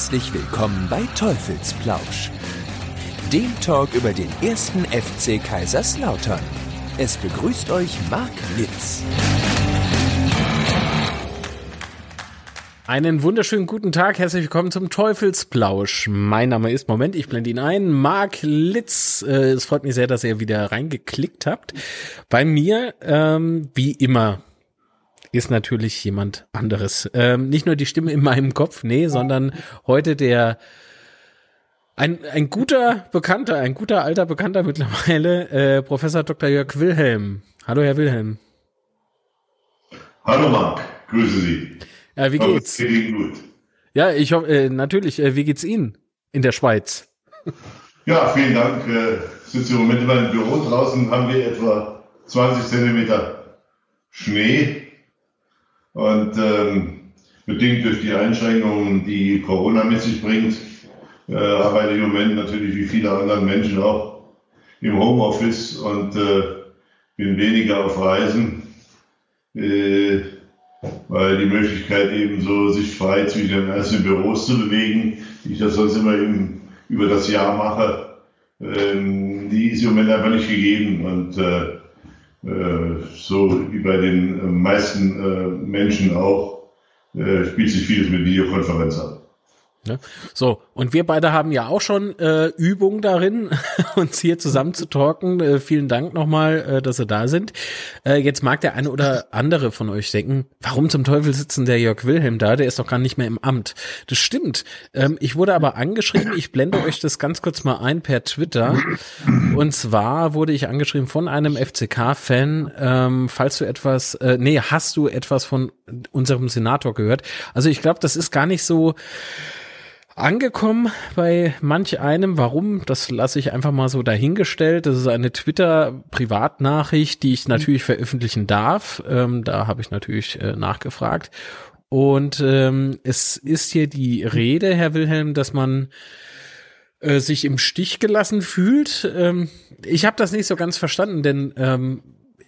Herzlich willkommen bei Teufelsplausch, dem Talk über den ersten FC Kaiserslautern. Es begrüßt euch Marc Litz. Einen wunderschönen guten Tag, herzlich willkommen zum Teufelsplausch. Mein Name ist, Moment, ich blende ihn ein, Marc Litz. Äh, es freut mich sehr, dass ihr wieder reingeklickt habt. Bei mir, ähm, wie immer, ist natürlich jemand anderes. Ähm, nicht nur die Stimme in meinem Kopf, nee, sondern heute der ein, ein guter Bekannter, ein guter alter Bekannter mittlerweile, äh, Professor Dr. Jörg Wilhelm. Hallo, Herr Wilhelm. Hallo, Marc. Grüße Sie. Ja, wie geht's? Geht Ihnen gut? Ja, ich hoffe, äh, natürlich, äh, wie geht's Ihnen in der Schweiz? Ja, vielen Dank. Äh, sitze im Moment in meinem Büro. Draußen haben wir etwa 20 Zentimeter Schnee. Und ähm, bedingt durch die Einschränkungen, die Corona mit sich bringt, äh, arbeite ich im Moment natürlich wie viele andere Menschen auch im Homeoffice und äh, bin weniger auf Reisen, äh, weil die Möglichkeit eben so sich frei zwischen den einzelnen Büros zu bewegen, die ich das sonst immer eben über das Jahr mache, ähm, die ist im Moment einfach nicht gegeben. Und äh, so wie bei den äh, meisten äh, Menschen auch, spielt sich vieles mit Videokonferenz ab. Ne? So, und wir beide haben ja auch schon äh, Übung darin, uns hier zusammen zu talken. Äh, vielen Dank nochmal, äh, dass Sie da sind. Äh, jetzt mag der eine oder andere von euch denken, warum zum Teufel sitzen der Jörg Wilhelm da? Der ist doch gar nicht mehr im Amt. Das stimmt. Ähm, ich wurde aber angeschrieben, ich blende euch das ganz kurz mal ein per Twitter. Und zwar wurde ich angeschrieben von einem FCK-Fan, ähm, falls du etwas, äh, nee, hast du etwas von unserem Senator gehört? Also ich glaube, das ist gar nicht so angekommen bei manch einem. Warum? Das lasse ich einfach mal so dahingestellt. Das ist eine Twitter-Privatnachricht, die ich natürlich veröffentlichen darf. Ähm, da habe ich natürlich äh, nachgefragt. Und ähm, es ist hier die Rede, Herr Wilhelm, dass man äh, sich im Stich gelassen fühlt. Ähm, ich habe das nicht so ganz verstanden, denn ähm,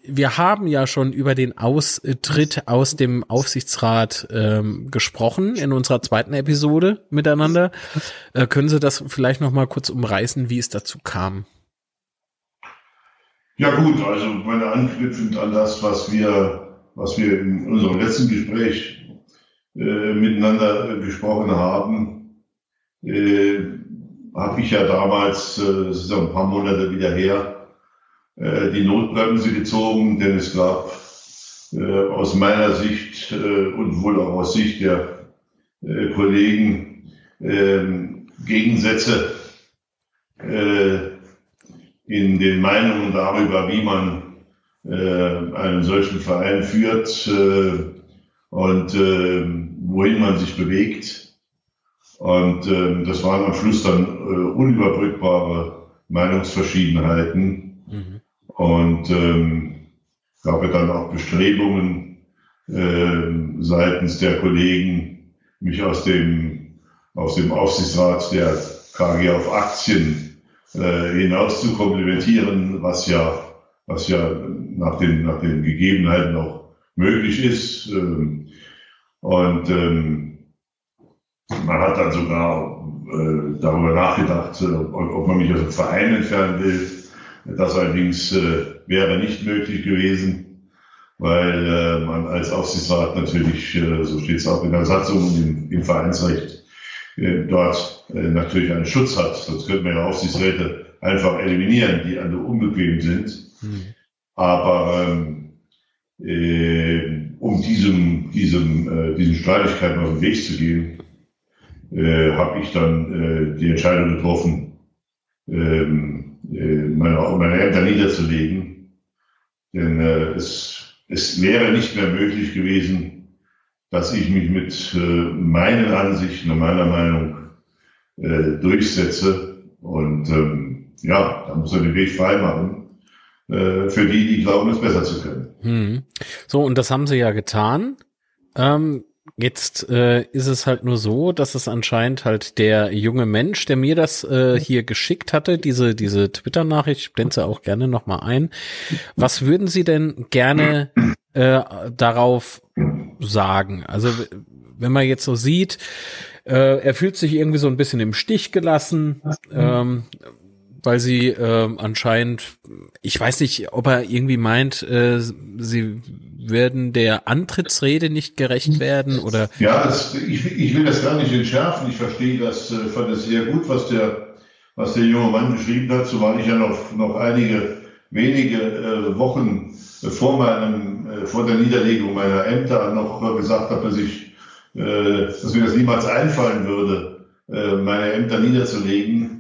wir haben ja schon über den Austritt aus dem Aufsichtsrat ähm, gesprochen in unserer zweiten Episode miteinander. Äh, können Sie das vielleicht noch mal kurz umreißen, wie es dazu kam? Ja gut, also meine anknüpfend an das, was wir, was wir in unserem letzten Gespräch äh, miteinander äh, gesprochen haben, äh, habe ich ja damals, äh, das ist ja ein paar Monate wieder her, äh, die Notbremse gezogen, denn es gab äh, aus meiner Sicht äh, und wohl auch aus Sicht der Kollegen ähm, Gegensätze in den Meinungen darüber, wie man einen solchen Verein führt und wohin man sich bewegt. Und das waren am Schluss dann unüberbrückbare Meinungsverschiedenheiten. Mhm. Und ähm, gab ja dann auch Bestrebungen äh, seitens der Kollegen, mich aus dem, aus dem Aufsichtsrat der KG auf Aktien äh, hinaus zu komplementieren, was ja, was ja nach den, nach den Gegebenheiten auch möglich ist. Ähm, und ähm, man hat dann sogar äh, darüber nachgedacht, äh, ob man mich aus dem Verein entfernen will. Das allerdings äh, wäre nicht möglich gewesen, weil äh, man als Aufsichtsrat natürlich, äh, so steht es auch in der Satzung und im, im Vereinsrecht, äh, dort äh, natürlich einen Schutz hat. Sonst könnte man ja Aufsichtsräte einfach eliminieren, die alle unbequem sind. Mhm. Aber ähm, äh, um diesem, diesem, äh, diesen Streitigkeiten auf den Weg zu gehen, äh, habe ich dann äh, die Entscheidung getroffen, ähm, äh, meine, meine Ämter niederzulegen. Denn äh, es, es wäre nicht mehr möglich gewesen, dass ich mich mit äh, meinen Ansichten und meiner Meinung äh, durchsetze. Und ähm, ja, da muss er den Weg freimachen äh, für die, die glauben, es besser zu können. Hm. So, und das haben sie ja getan. Ähm, Jetzt äh, ist es halt nur so, dass es anscheinend halt der junge Mensch, der mir das äh, hier geschickt hatte, diese diese Twitter-Nachricht, ich blende auch gerne noch mal ein. Was würden Sie denn gerne äh, darauf sagen? Also wenn man jetzt so sieht, Äh, er fühlt sich irgendwie so ein bisschen im Stich gelassen, ähm, weil sie äh, anscheinend, ich weiß nicht, ob er irgendwie meint, äh, sie werden der Antrittsrede nicht gerecht werden oder. Ja, das, ich, ich will das gar nicht entschärfen. Ich verstehe das, äh, fand es sehr gut, was der, was der junge Mann geschrieben hat, zumal ich ja noch, noch einige wenige äh, Wochen vor meinem, äh, vor der Niederlegung meiner Ämter noch gesagt habe, dass ich, äh, dass mir das niemals einfallen würde, äh, meine Ämter niederzulegen.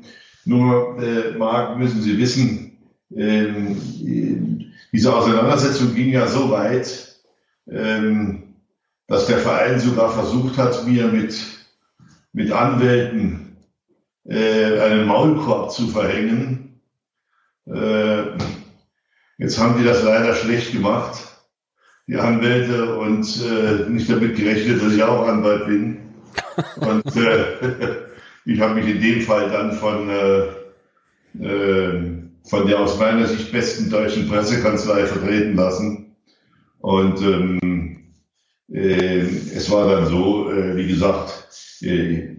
Nur, äh, Marc, müssen Sie wissen, ähm, diese Auseinandersetzung ging ja so weit, ähm, dass der Verein sogar versucht hat, mir mit, mit Anwälten äh, einen Maulkorb zu verhängen. Äh, jetzt haben die das leider schlecht gemacht, die Anwälte, und äh, nicht damit gerechnet, dass ich auch Anwalt bin. Und äh, ich habe mich in dem Fall dann von, äh, äh, von der aus meiner Sicht besten deutschen Pressekanzlei vertreten lassen. Und ähm, äh, es war dann so, äh, wie gesagt, äh,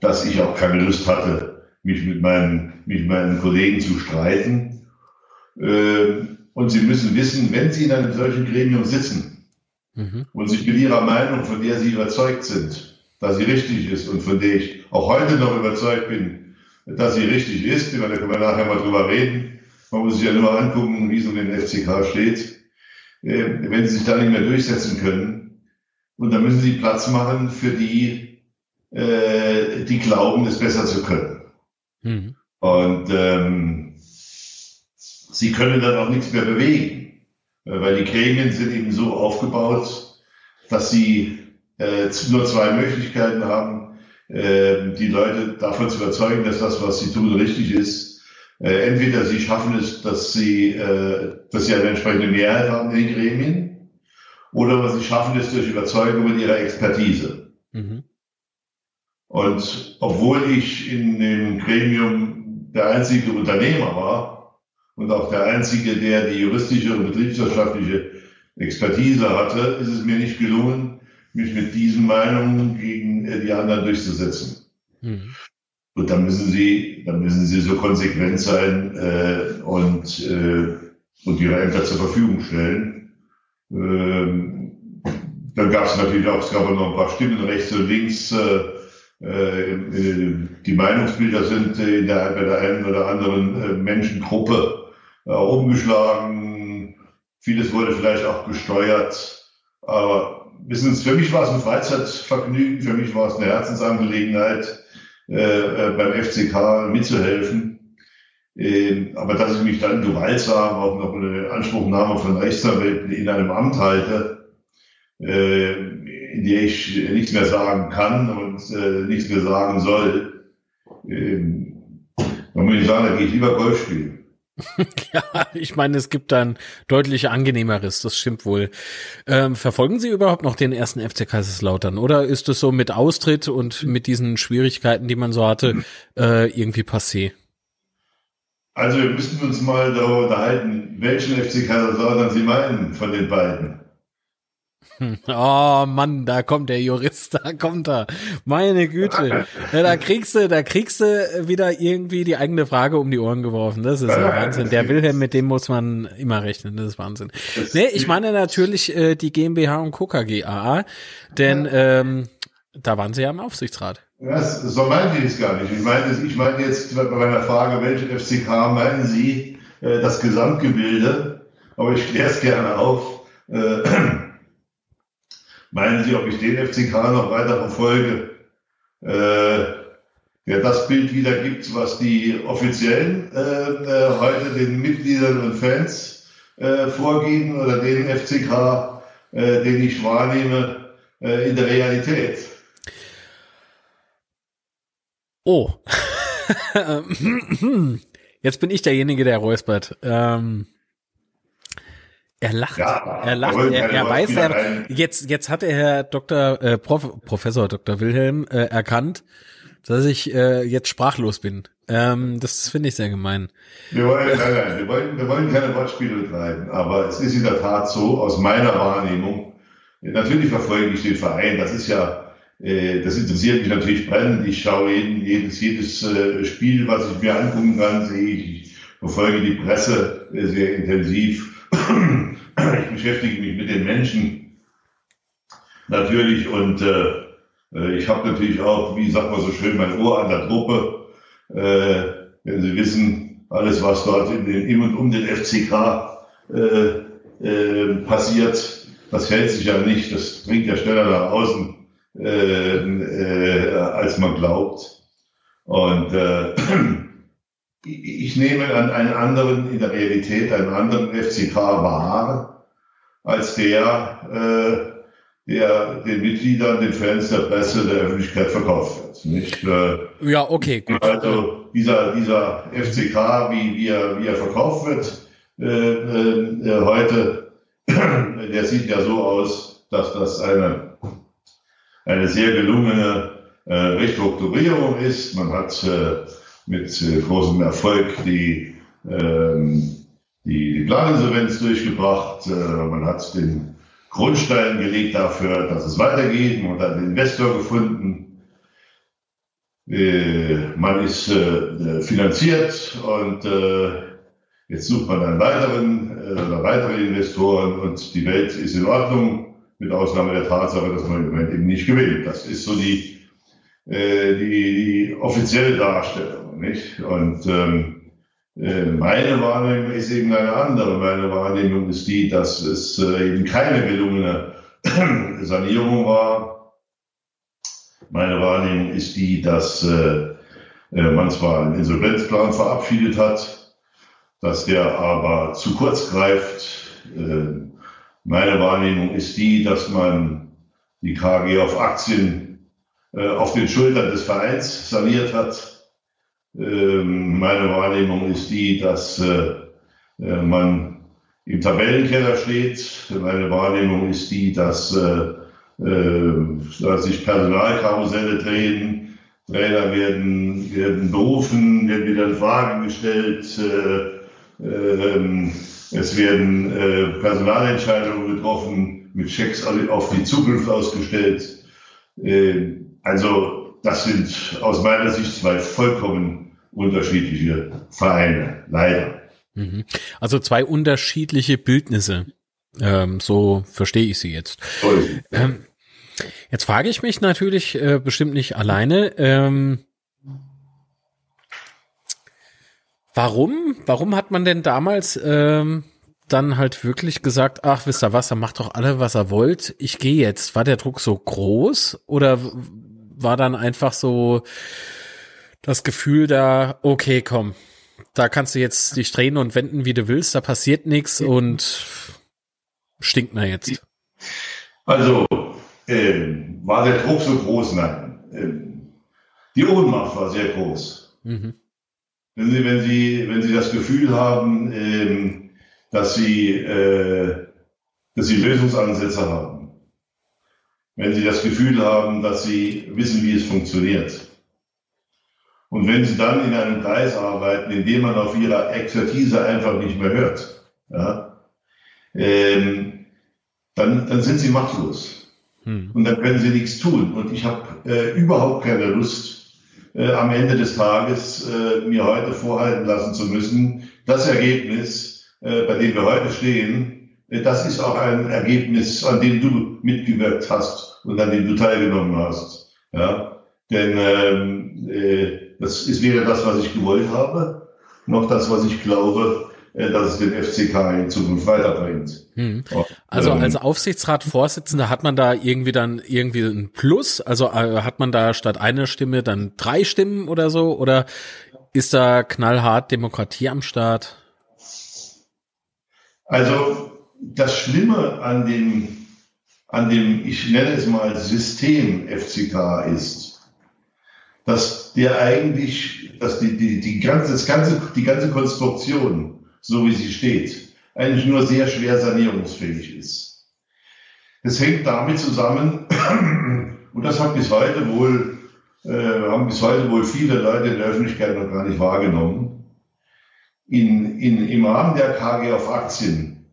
dass ich auch keine Lust hatte, mich mit meinen, mit meinen Kollegen zu streiten. Äh, und Sie müssen wissen, wenn Sie in einem solchen Gremium sitzen mhm. und sich mit Ihrer Meinung, von der Sie überzeugt sind, dass sie richtig ist und von der ich auch heute noch überzeugt bin, dass sie richtig ist. Da können wir nachher mal drüber reden. Man muss sich ja nur angucken, wie es um den FCK steht. Äh, wenn sie sich da nicht mehr durchsetzen können, und dann müssen sie Platz machen für die, äh, die glauben, es besser zu können. Mhm. Und ähm, sie können dann auch nichts mehr bewegen, äh, weil die Gremien sind eben so aufgebaut, dass sie äh, nur zwei Möglichkeiten haben, äh, die Leute davon zu überzeugen, dass das, was sie tun, richtig ist. Äh, entweder sie schaffen es, dass sie, äh, dass sie eine entsprechende Mehrheit haben in den Gremien, oder sie schaffen es durch Überzeugung mit ihrer Expertise. Mhm. Und obwohl ich in dem Gremium der einzige Unternehmer war und auch der einzige, der die juristische und betriebswirtschaftliche Expertise hatte, ist es mir nicht gelungen, mich mit diesen Meinungen gegen äh, die anderen durchzusetzen. Mhm. Und da müssen sie, da müssen sie so konsequent sein äh, und, äh, und ihre Ämter zur Verfügung stellen. Ähm, dann gab es natürlich auch, es gab auch noch ein paar Stimmen rechts und links. Äh, äh, die Meinungsbilder sind in der, bei der einen oder anderen äh, Menschengruppe äh, umgeschlagen. Vieles wurde vielleicht auch gesteuert. Aber wissen Sie, für mich war es ein Freizeitvergnügen, für mich war es eine Herzensangelegenheit, äh, äh beim FCK mitzuhelfen. Äh, aber dass ich mich dann gewaltsam auch noch eine Anspruchnahme von Rechtsanwälten in einem Amt halte, äh, in der ich nichts mehr sagen kann und äh, nichts mehr sagen soll, dann muss ich sagen, da gehe ich lieber Golf spielen. ja, ich meine, es gibt dann deutlich angenehmeres, das stimmt wohl. Ähm, verfolgen Sie überhaupt noch den ersten FC Kaiserslautern oder ist es so mit Austritt und mit diesen Schwierigkeiten, die man so hatte, äh, irgendwie passé? Also wir müssten uns mal darüber unterhalten, welchen FC Kaiserslautern Sie meinen von den beiden. Oh Mann, da kommt der Jurist, da kommt er. Meine Güte. Da kriegst du, da kriegst du wieder irgendwie die eigene Frage um die Ohren geworfen. Das ist ja Wahnsinn. Der Wilhelm, mit dem muss man immer rechnen. Das ist Wahnsinn. Nee, ich meine natürlich äh, die GmbH und Coca GAA, denn ähm, da waren sie ja im Aufsichtsrat. Ja, so meinte ich es gar nicht. Ich meine, ich meine jetzt bei meiner Frage, welchen FCK meinen Sie äh, das Gesamtgebilde? Aber ich kläre es gerne auf. Äh, Meinen Sie, ob ich den FCK noch weiter verfolge, äh, der das Bild wiedergibt, was die Offiziellen äh, äh, heute den Mitgliedern und Fans äh, vorgeben oder den FCK, äh, den ich wahrnehme äh, in der Realität? Oh. Jetzt bin ich derjenige, der räuspert. Ähm, er lacht. Ja, er lacht. Er, er weiß, er, jetzt, jetzt hat der Herr Dr. Äh, Prof, Professor Dr. Wilhelm äh, erkannt, dass ich äh, jetzt sprachlos bin. Ähm, das finde ich sehr gemein. Wir wollen, nein, nein, wir, wollen, wir wollen keine Wortspiele betreiben, aber es ist in der Tat so, aus meiner Wahrnehmung, natürlich verfolge ich den Verein, das ist ja, äh, das interessiert mich natürlich brennend. Ich schaue jeden, jedes, jedes äh, Spiel, was ich mir angucken kann, sehe ich. Ich verfolge die Presse äh, sehr intensiv. Ich beschäftige mich mit den Menschen natürlich und äh, ich habe natürlich auch, wie sagt man so schön, mein Ohr an der Truppe. Äh, wenn Sie wissen, alles, was dort in den, im und um den FCK äh, äh, passiert, das hält sich ja nicht, das bringt ja schneller nach außen, äh, äh, als man glaubt. Und äh, ich nehme dann einen anderen, in der Realität einen anderen FCK wahr, als der, äh, der den Mitgliedern, den Fans der Presse, der Öffentlichkeit verkauft wird. Nicht? Äh, ja, okay, gut. Also dieser, dieser FCK, wie, wie, er, wie er verkauft wird äh, äh, heute, der sieht ja so aus, dass das eine, eine sehr gelungene äh, Restrukturierung ist. Man hat äh, mit äh, großem Erfolg die, ähm, die, die Planinsolvenz durchgebracht. Äh, man hat den Grundstein gelegt dafür, dass es weitergeht. Man hat einen Investor gefunden. Äh, man ist äh, finanziert und äh, jetzt sucht man einen weiteren oder weitere Investoren und die Welt ist in Ordnung, mit Ausnahme der Tatsache, dass man im Moment eben nicht gewinnt. Das ist so die, die, die offizielle Darstellung. Nicht? Und ähm, äh, meine Wahrnehmung ist eben eine andere. Meine Wahrnehmung ist die, dass es äh, eben keine gelungene Sanierung war. Meine Wahrnehmung ist die, dass äh, man zwar einen Insolvenzplan verabschiedet hat, dass der aber zu kurz greift. Meine Wahrnehmung ist die, dass man die KG auf Aktien auf den Schultern des Vereins saniert hat ähm, meine Wahrnehmung ist die, dass äh, äh, man im Tabellenkeller steht. Meine Wahrnehmung ist die, dass, äh, dass sich Personalkarusselle drehen. Trainer werden, werden berufen, werden wieder in Frage gestellt. Ähm, es werden Personalentscheidungen getroffen, mit Schecks auf die Zukunft ausgestellt. Also das sind aus meiner Sicht zwei vollkommen unterschiedliche Vereine, leider. Mhm. Also zwei unterschiedliche Bildnisse. Ähm, so verstehe ich sie jetzt. Ähm, jetzt frage ich mich natürlich äh, bestimmt nicht alleine. Ähm, warum? Warum hat man denn damals ähm, dann halt wirklich gesagt, ach, wisst ihr was, er macht doch alle, was er wollt. Ich gehe jetzt. War der Druck so groß oder war dann einfach so, das Gefühl da, okay, komm, da kannst du jetzt dich drehen und wenden, wie du willst, da passiert nichts und stinkt na jetzt. Also, äh, war der Druck so groß? Nein. Äh, die Ohnmacht war sehr groß. Mhm. Wenn, Sie, wenn, Sie, wenn Sie das Gefühl haben, äh, dass, Sie, äh, dass Sie Lösungsansätze haben, wenn Sie das Gefühl haben, dass Sie wissen, wie es funktioniert, und wenn sie dann in einem Kreis arbeiten, in dem man auf ihre Expertise einfach nicht mehr hört, ja, ähm, dann, dann sind sie machtlos. Hm. Und dann können sie nichts tun. Und ich habe äh, überhaupt keine Lust, äh, am Ende des Tages äh, mir heute vorhalten lassen zu müssen, das Ergebnis, äh, bei dem wir heute stehen, äh, das ist auch ein Ergebnis, an dem du mitgewirkt hast und an dem du teilgenommen hast. Ja? Denn ähm, äh, das ist weder das, was ich gewollt habe, noch das, was ich glaube, äh, dass es den FCK in Zukunft weiterbringt. Hm. Also ähm, als Aufsichtsratsvorsitzender hat man da irgendwie dann irgendwie ein Plus? Also äh, hat man da statt einer Stimme dann drei Stimmen oder so? Oder ist da knallhart Demokratie am Start? Also das Schlimme an dem, an dem, ich nenne es mal System FCK ist, dass der eigentlich, dass die, die, die, ganze, das ganze, die ganze Konstruktion, so wie sie steht, eigentlich nur sehr schwer sanierungsfähig ist. Das hängt damit zusammen, und das hat bis heute wohl, äh, haben bis heute wohl viele Leute in der Öffentlichkeit noch gar nicht wahrgenommen. In, in, Im Rahmen der KG auf Aktien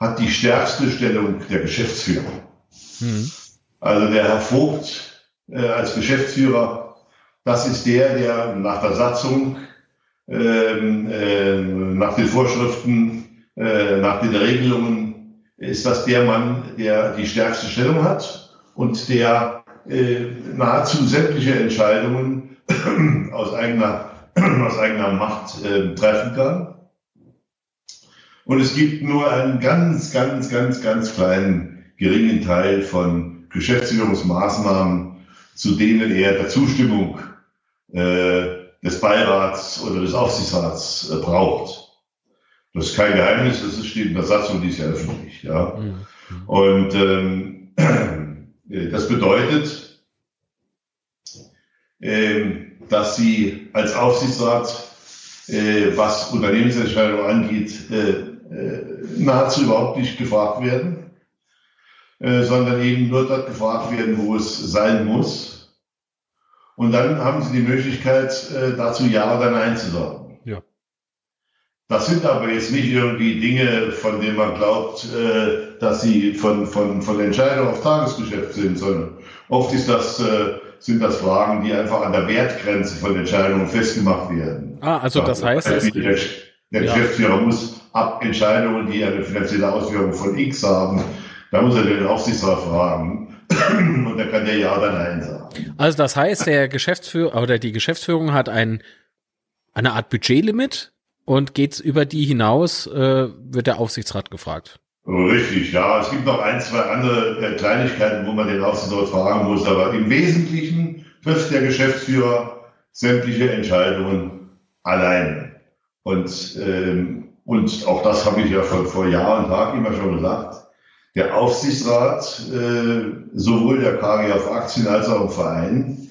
hat die stärkste Stellung der Geschäftsführung. Mhm. Also der Herr Vogt äh, als Geschäftsführer, das ist der, der nach der Satzung, ähm, äh, nach den Vorschriften, äh, nach den Regelungen, ist das der Mann, der die stärkste Stellung hat und der äh, nahezu sämtliche Entscheidungen aus eigener, aus eigener Macht äh, treffen kann. Und es gibt nur einen ganz, ganz, ganz, ganz kleinen, geringen Teil von Geschäftsführungsmaßnahmen, zu denen er der Zustimmung des Beirats oder des Aufsichtsrats äh, braucht. Das ist kein Geheimnis, das steht in der Satzung, die ist ja öffentlich. Ja. Mhm. Und ähm, das bedeutet, ähm, dass Sie als Aufsichtsrat, äh, was Unternehmensentscheidungen angeht, äh, äh, nahezu überhaupt nicht gefragt werden, äh, sondern eben nur dort gefragt werden, wo es sein muss. Und dann haben Sie die Möglichkeit, äh, dazu Ja oder Nein zu sagen. Ja. Das sind aber jetzt nicht irgendwie Dinge, von denen man glaubt, äh, dass sie von, von, von Entscheidung auf Tagesgeschäft sind, sondern oft ist das, äh, sind das Fragen, die einfach an der Wertgrenze von Entscheidungen festgemacht werden. Ah, also das heißt, der, der Geschäftsführer muss ab Entscheidungen, die eine finanzielle Auswirkung von X haben, da muss er den Aufsichtsrat fragen und dann kann der Ja oder Nein sagen. Also das heißt, der Geschäftsführer oder die Geschäftsführung hat ein, eine Art Budgetlimit und geht's über die hinaus, äh, wird der Aufsichtsrat gefragt. Richtig, ja. Es gibt noch ein, zwei andere äh, Kleinigkeiten, wo man den Aufsichtsrat fragen muss, aber im Wesentlichen trifft der Geschäftsführer sämtliche Entscheidungen allein. Und ähm, und auch das habe ich ja vor, vor Jahr und Tag immer schon gesagt, der Aufsichtsrat, äh, sowohl der KGF Aktien als auch im Verein,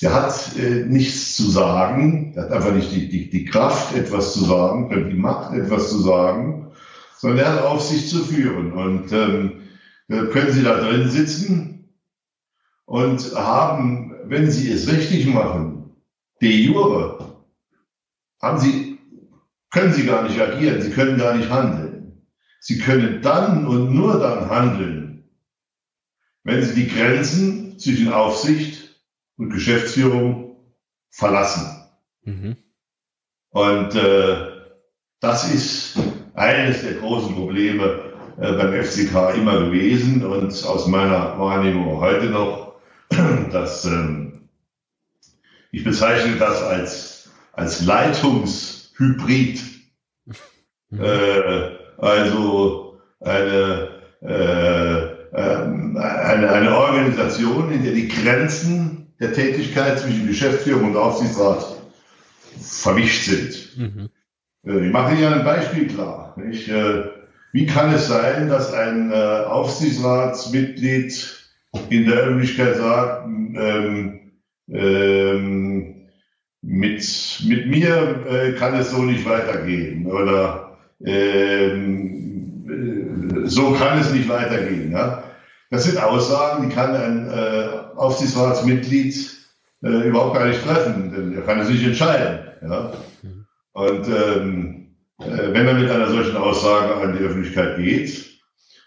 der hat äh, nichts zu sagen, der hat einfach nicht die, die, die Kraft, etwas zu sagen, die Macht, etwas zu sagen, sondern er hat Aufsicht zu führen. Und ähm, können Sie da drin sitzen und haben, wenn Sie es richtig machen, de jure, haben Sie können sie gar nicht agieren, sie können gar nicht handeln. Sie können dann und nur dann handeln, wenn sie die Grenzen zwischen Aufsicht und Geschäftsführung verlassen. Mhm. Und äh, das ist eines der großen Probleme äh, beim FCK immer gewesen und aus meiner Wahrnehmung heute noch, dass ähm, ich bezeichne das als, als Leitungs- Hybrid. Mhm. Äh, also eine, äh, ähm, eine, eine Organisation, in der die Grenzen der Tätigkeit zwischen Geschäftsführung und Aufsichtsrat verwischt sind. Mhm. Äh, ich mache hier ein Beispiel klar. Nicht? Äh, wie kann es sein, dass ein äh, Aufsichtsratsmitglied in der Öffentlichkeit sagt, ähm, ähm, mit, mit mir äh, kann es so nicht weitergehen oder ähm, äh, so kann es nicht weitergehen. Ja? Das sind Aussagen, die kann ein äh, Aufsichtsratsmitglied äh, überhaupt gar nicht treffen, denn er kann es nicht entscheiden. Ja? Und ähm, äh, wenn er mit einer solchen Aussage an die Öffentlichkeit geht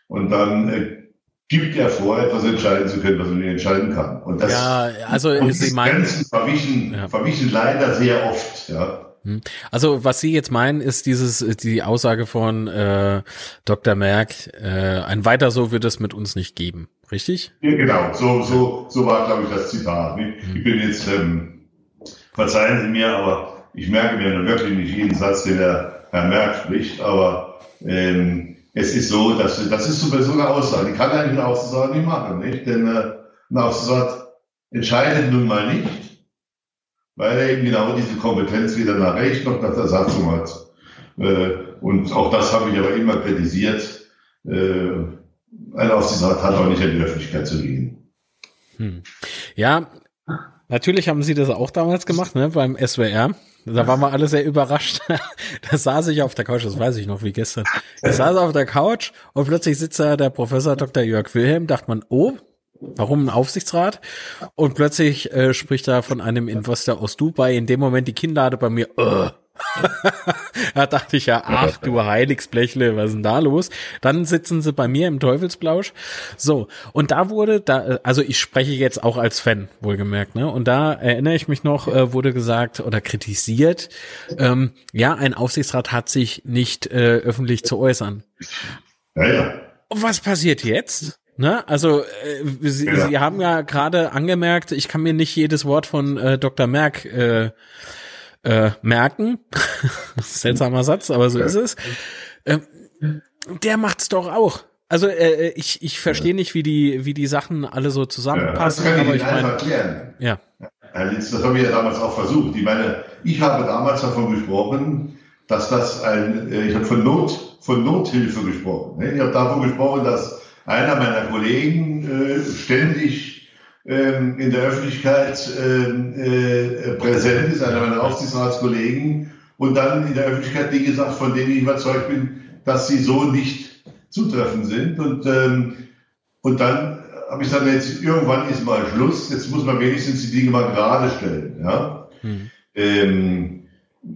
und dann äh, gibt er vor, etwas entscheiden zu können, was er nicht entscheiden kann. Und das, ja, also und Sie meinen, Grenzen verwischen, ja. verwischen leider sehr oft, ja. Hm. Also was Sie jetzt meinen, ist dieses die Aussage von äh, Dr. Merck, äh, ein weiter so wird es mit uns nicht geben, richtig? Ja, genau, so so so war glaube ich das Zitat. Ich, hm. ich bin jetzt ähm, verzeihen Sie mir, aber ich merke mir wirklich nicht jeden Satz, den der Herr Merck spricht, aber ähm, es ist so, dass das ist so eine Aussage, die kann eigentlich ein Aufsichtsrat nicht machen, nicht? Denn äh, ein Aufsichtsrat entscheidet nun mal nicht, weil er eben genau diese Kompetenz weder nach Recht noch nach der Satzung hat. Äh, und auch das habe ich aber immer kritisiert. Äh, ein Aufsichtsrat hat auch nicht in die Öffentlichkeit zu gehen. Hm. Ja, natürlich haben Sie das auch damals gemacht, ne, beim SWR. Da waren wir alle sehr überrascht. da saß ich auf der Couch, das weiß ich noch wie gestern. Ich saß auf der Couch und plötzlich sitzt da der Professor Dr. Jörg Wilhelm, dachte man, oh, warum ein Aufsichtsrat? Und plötzlich äh, spricht er von einem Investor aus Dubai. In dem Moment die Kinnlade bei mir, uh, da dachte ich ja, ach du Heiligsblechle, was ist denn da los? Dann sitzen sie bei mir im Teufelsblausch. So, und da wurde, da, also ich spreche jetzt auch als Fan, wohlgemerkt, ne? Und da erinnere ich mich noch, äh, wurde gesagt oder kritisiert, ähm, ja, ein Aufsichtsrat hat sich nicht äh, öffentlich zu äußern. Ja, ja. Und was passiert jetzt? Ne? Also äh, Sie, Ja. Sie haben ja gerade angemerkt, ich kann mir nicht jedes Wort von äh, Dr. Merck äh, äh, merken. Seltsamer Satz, aber so ist es. Ähm, der macht's doch auch. Also äh, ich, ich verstehe nicht, wie die, wie die Sachen alle so ja. Das zusammenpassen, kann ich aber ich einfach meine, erklären. ja. Herr Litz, das haben wir ja damals auch versucht. Ich meine, ich habe damals davon gesprochen, dass das ein, äh, ich habe von Not, von Nothilfe gesprochen. ne? Ich habe davon gesprochen, dass einer meiner Kollegen äh, ständig ähm, in der Öffentlichkeit ähm, äh, präsent ist, einer meiner Aufsichtsratskollegen, und dann in der Öffentlichkeit Dinge sagt, von denen ich überzeugt bin, dass sie so nicht zutreffend sind. Und, ähm, und dann habe ich gesagt, jetzt irgendwann ist mal Schluss, jetzt muss man wenigstens die Dinge mal gerade stellen. Ja? Hm. Ähm,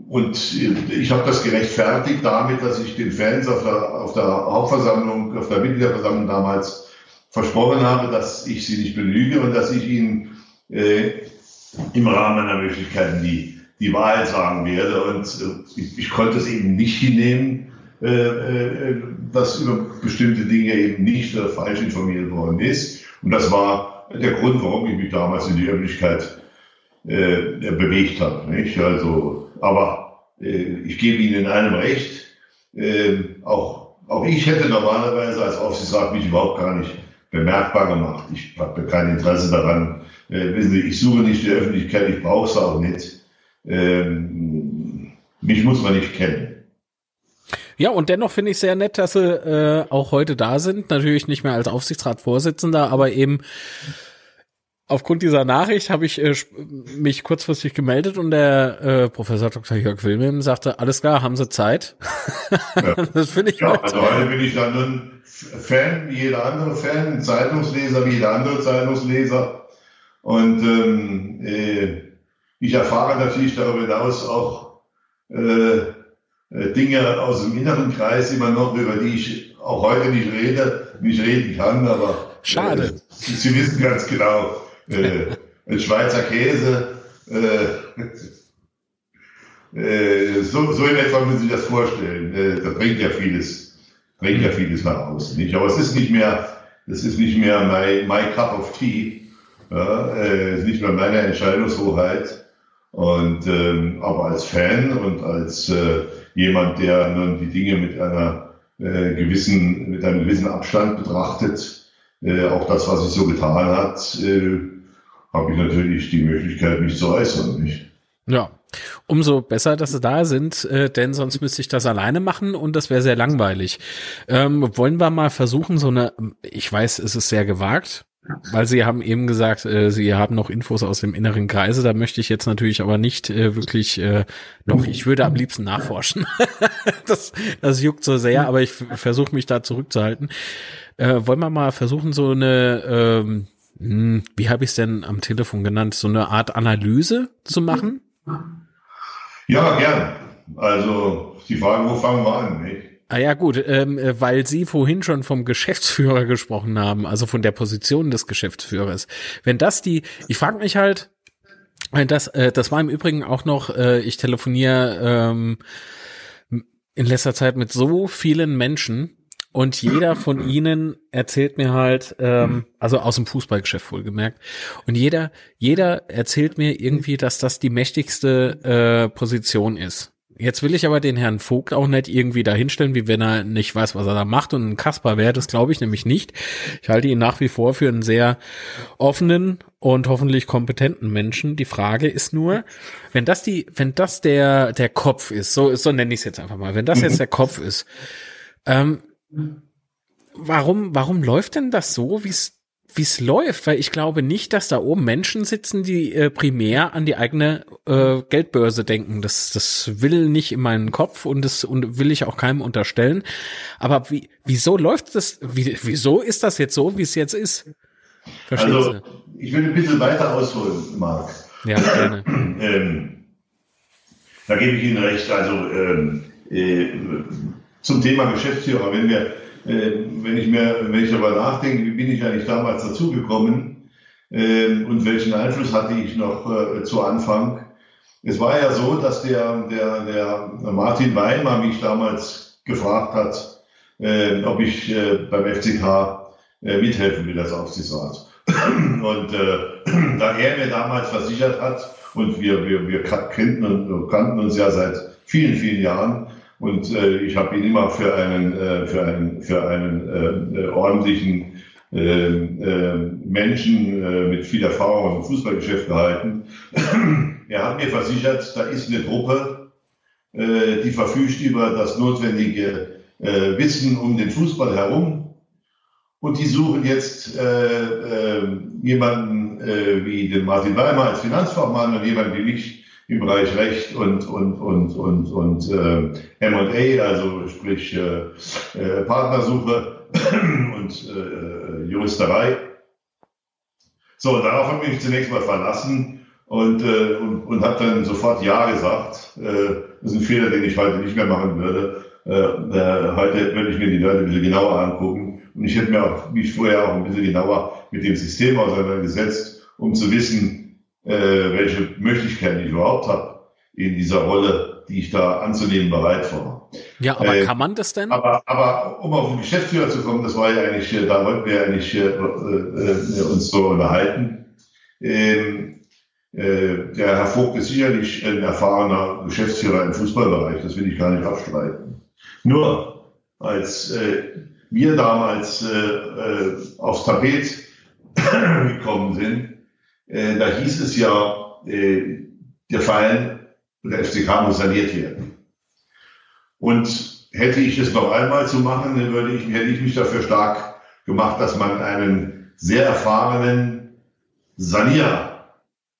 und ich habe das gerechtfertigt damit, dass ich den Fans auf der, auf der Hauptversammlung, auf der Mitgliederversammlung damals versprochen habe, dass ich sie nicht belüge und dass ich ihnen äh, im Rahmen meiner Möglichkeiten die, die Wahrheit sagen werde. Und äh, ich, ich konnte es eben nicht hinnehmen, äh, äh, dass über bestimmte Dinge eben nicht oder falsch informiert worden ist. Und das war der Grund, warum ich mich damals in die Öffentlichkeit äh, bewegt habe. Nicht? Also, aber äh, ich gebe Ihnen in einem recht. Äh, auch, auch ich hätte normalerweise als Aufsichtsrat mich überhaupt gar nicht bemerkbar gemacht. Ich habe kein Interesse daran. Äh, wissen Sie, ich suche nicht die Öffentlichkeit, ich brauche es auch nicht. Ähm, mich muss man nicht kennen. Ja, und dennoch finde ich sehr nett, dass sie äh, auch heute da sind. Natürlich nicht mehr als Aufsichtsratsvorsitzender, aber eben aufgrund dieser Nachricht habe ich äh, mich kurzfristig gemeldet und der äh, Professor Dr. Jörg Wilhelm sagte, alles klar, haben Sie Zeit? das finde ich Ja, nett. also heute bin ich dann ein Fan, wie jeder andere Fan, ein Zeitungsleser, wie jeder andere Zeitungsleser. Und ähm, äh, ich erfahre natürlich darüber hinaus auch äh, äh, Dinge aus dem inneren Kreis immer noch, über die ich auch heute nicht rede, nicht reden kann, aber Schade. Äh, Sie wissen ganz genau, äh, ein Schweizer Käse, äh, äh, so, so in etwa müssen Sie das vorstellen. Äh, da bringt ja vieles, bringt ja vieles nach außen. Nicht? Aber es ist nicht mehr, es ist nicht mehr my, my cup of tea. Ja, äh, ist nicht mehr meine Entscheidungshoheit. Und ähm, aber als Fan und als äh, jemand, der nun die Dinge mit einer äh, gewissen, mit einem gewissen Abstand betrachtet, auch das, was sich so getan hat, habe ich natürlich die Möglichkeit, mich zu äußern. Nicht? Ja. Umso besser, dass sie da sind, äh, denn sonst müsste ich das alleine machen und das wäre sehr langweilig. Ähm, wollen wir mal versuchen, so eine, ich weiß, es ist sehr gewagt, weil Sie haben eben gesagt, äh, Sie haben noch Infos aus dem inneren Kreise. Da möchte ich jetzt natürlich aber nicht äh, wirklich, äh, doch, ich würde am liebsten nachforschen. das, das juckt so sehr, aber ich versuche mich da zurückzuhalten. Äh, wollen wir mal versuchen, so eine, ähm, hm, wie habe ich es denn am Telefon genannt, so eine Art Analyse zu machen? Ja, gern. Also die Frage, wo fangen wir an? Nicht? Ah ja, gut, ähm, äh, weil Sie vorhin schon vom Geschäftsführer gesprochen haben, also von der Position des Geschäftsführers. Wenn das die, ich frage mich halt, wenn das, äh, das war im Übrigen auch noch, äh, ich telefoniere ähm, in letzter Zeit mit so vielen Menschen und jeder von ihnen erzählt mir halt, ähm, also aus dem Fußballgeschäft wohlgemerkt, und jeder, jeder erzählt mir irgendwie, dass das die mächtigste äh, Position ist. Jetzt will ich aber den Herrn Vogt auch nicht irgendwie dahinstellen, wie wenn er nicht weiß, was er da macht und ein Kasper wäre. Das glaube ich nämlich nicht. Ich halte ihn nach wie vor für einen sehr offenen und hoffentlich kompetenten Menschen. Die Frage ist nur, wenn das die, wenn das der der Kopf ist, so so nenne ich es jetzt einfach mal, wenn das jetzt der Kopf ist, ähm, warum warum läuft denn das so, wie es wie es läuft, weil ich glaube nicht, dass da oben Menschen sitzen, die äh, primär an die eigene äh, Geldbörse denken. Das, das will nicht in meinen Kopf und das und will ich auch keinem unterstellen. Aber wie, wieso läuft das? Wie, wieso ist das jetzt so, wie es jetzt ist? Verstehen Also ich will ein bisschen weiter ausholen, Marc. Sie? Ja, gerne. Ähm, da gebe ich Ihnen recht. Also ähm, äh, zum Thema Geschäftsführer, wenn wir, äh, wenn ich mir, wenn ich darüber nachdenke, wie bin ich eigentlich damals dazugekommen äh, und welchen Einfluss hatte ich noch äh, zu Anfang? Es war ja so, dass der, der, der Martin Weimer mich damals gefragt hat, äh, ob ich äh, beim FCK äh, mithelfen will als Aufsichtsrat. Und äh, da er mir damals versichert hat, und wir, wir, wir kannten, kannten uns ja seit vielen, vielen Jahren, und äh, ich habe ihn immer für einen, äh, für einen, für einen äh, ordentlichen äh, äh, Menschen äh, mit viel Erfahrung im Fußballgeschäft gehalten. er hat mir versichert, da ist eine Gruppe, äh, die verfügt über das notwendige äh, Wissen um den Fußball herum. Und die suchen jetzt äh, äh, jemanden äh, wie den Martin Weimer als Finanzfachmann und jemanden wie mich im Bereich Recht und und und und und äh, M&A, also sprich äh, äh, Partnersuche und äh, Juristerei. So, darauf habe ich mich zunächst mal verlassen und, äh, und, und habe dann sofort Ja gesagt. Äh, das ist ein Fehler, den ich heute nicht mehr machen würde. Äh, äh, heute würde ich mir die Leute ein bisschen genauer angucken. Und ich hätte mir auch, mich vorher auch ein bisschen genauer mit dem System auseinandergesetzt, um zu wissen, äh, welche Möglichkeiten ich überhaupt habe in dieser Rolle, die ich da anzunehmen bereit war. Ja, aber äh, kann man das denn? Aber, aber um auf den Geschäftsführer zu kommen, das war ja eigentlich, äh, da wollten wir eigentlich äh, äh, uns so unterhalten. Ähm, äh, der Herr Vogt ist sicherlich ein erfahrener Geschäftsführer im Fußballbereich, das will ich gar nicht abstreiten. Nur als äh, wir damals äh, äh, aufs Tapet gekommen sind, äh, da hieß es ja, äh, der Verein, der FCK muss saniert werden. Und hätte ich es noch einmal zu machen, dann würde ich, hätte ich mich dafür stark gemacht, dass man einen sehr erfahrenen Sanierer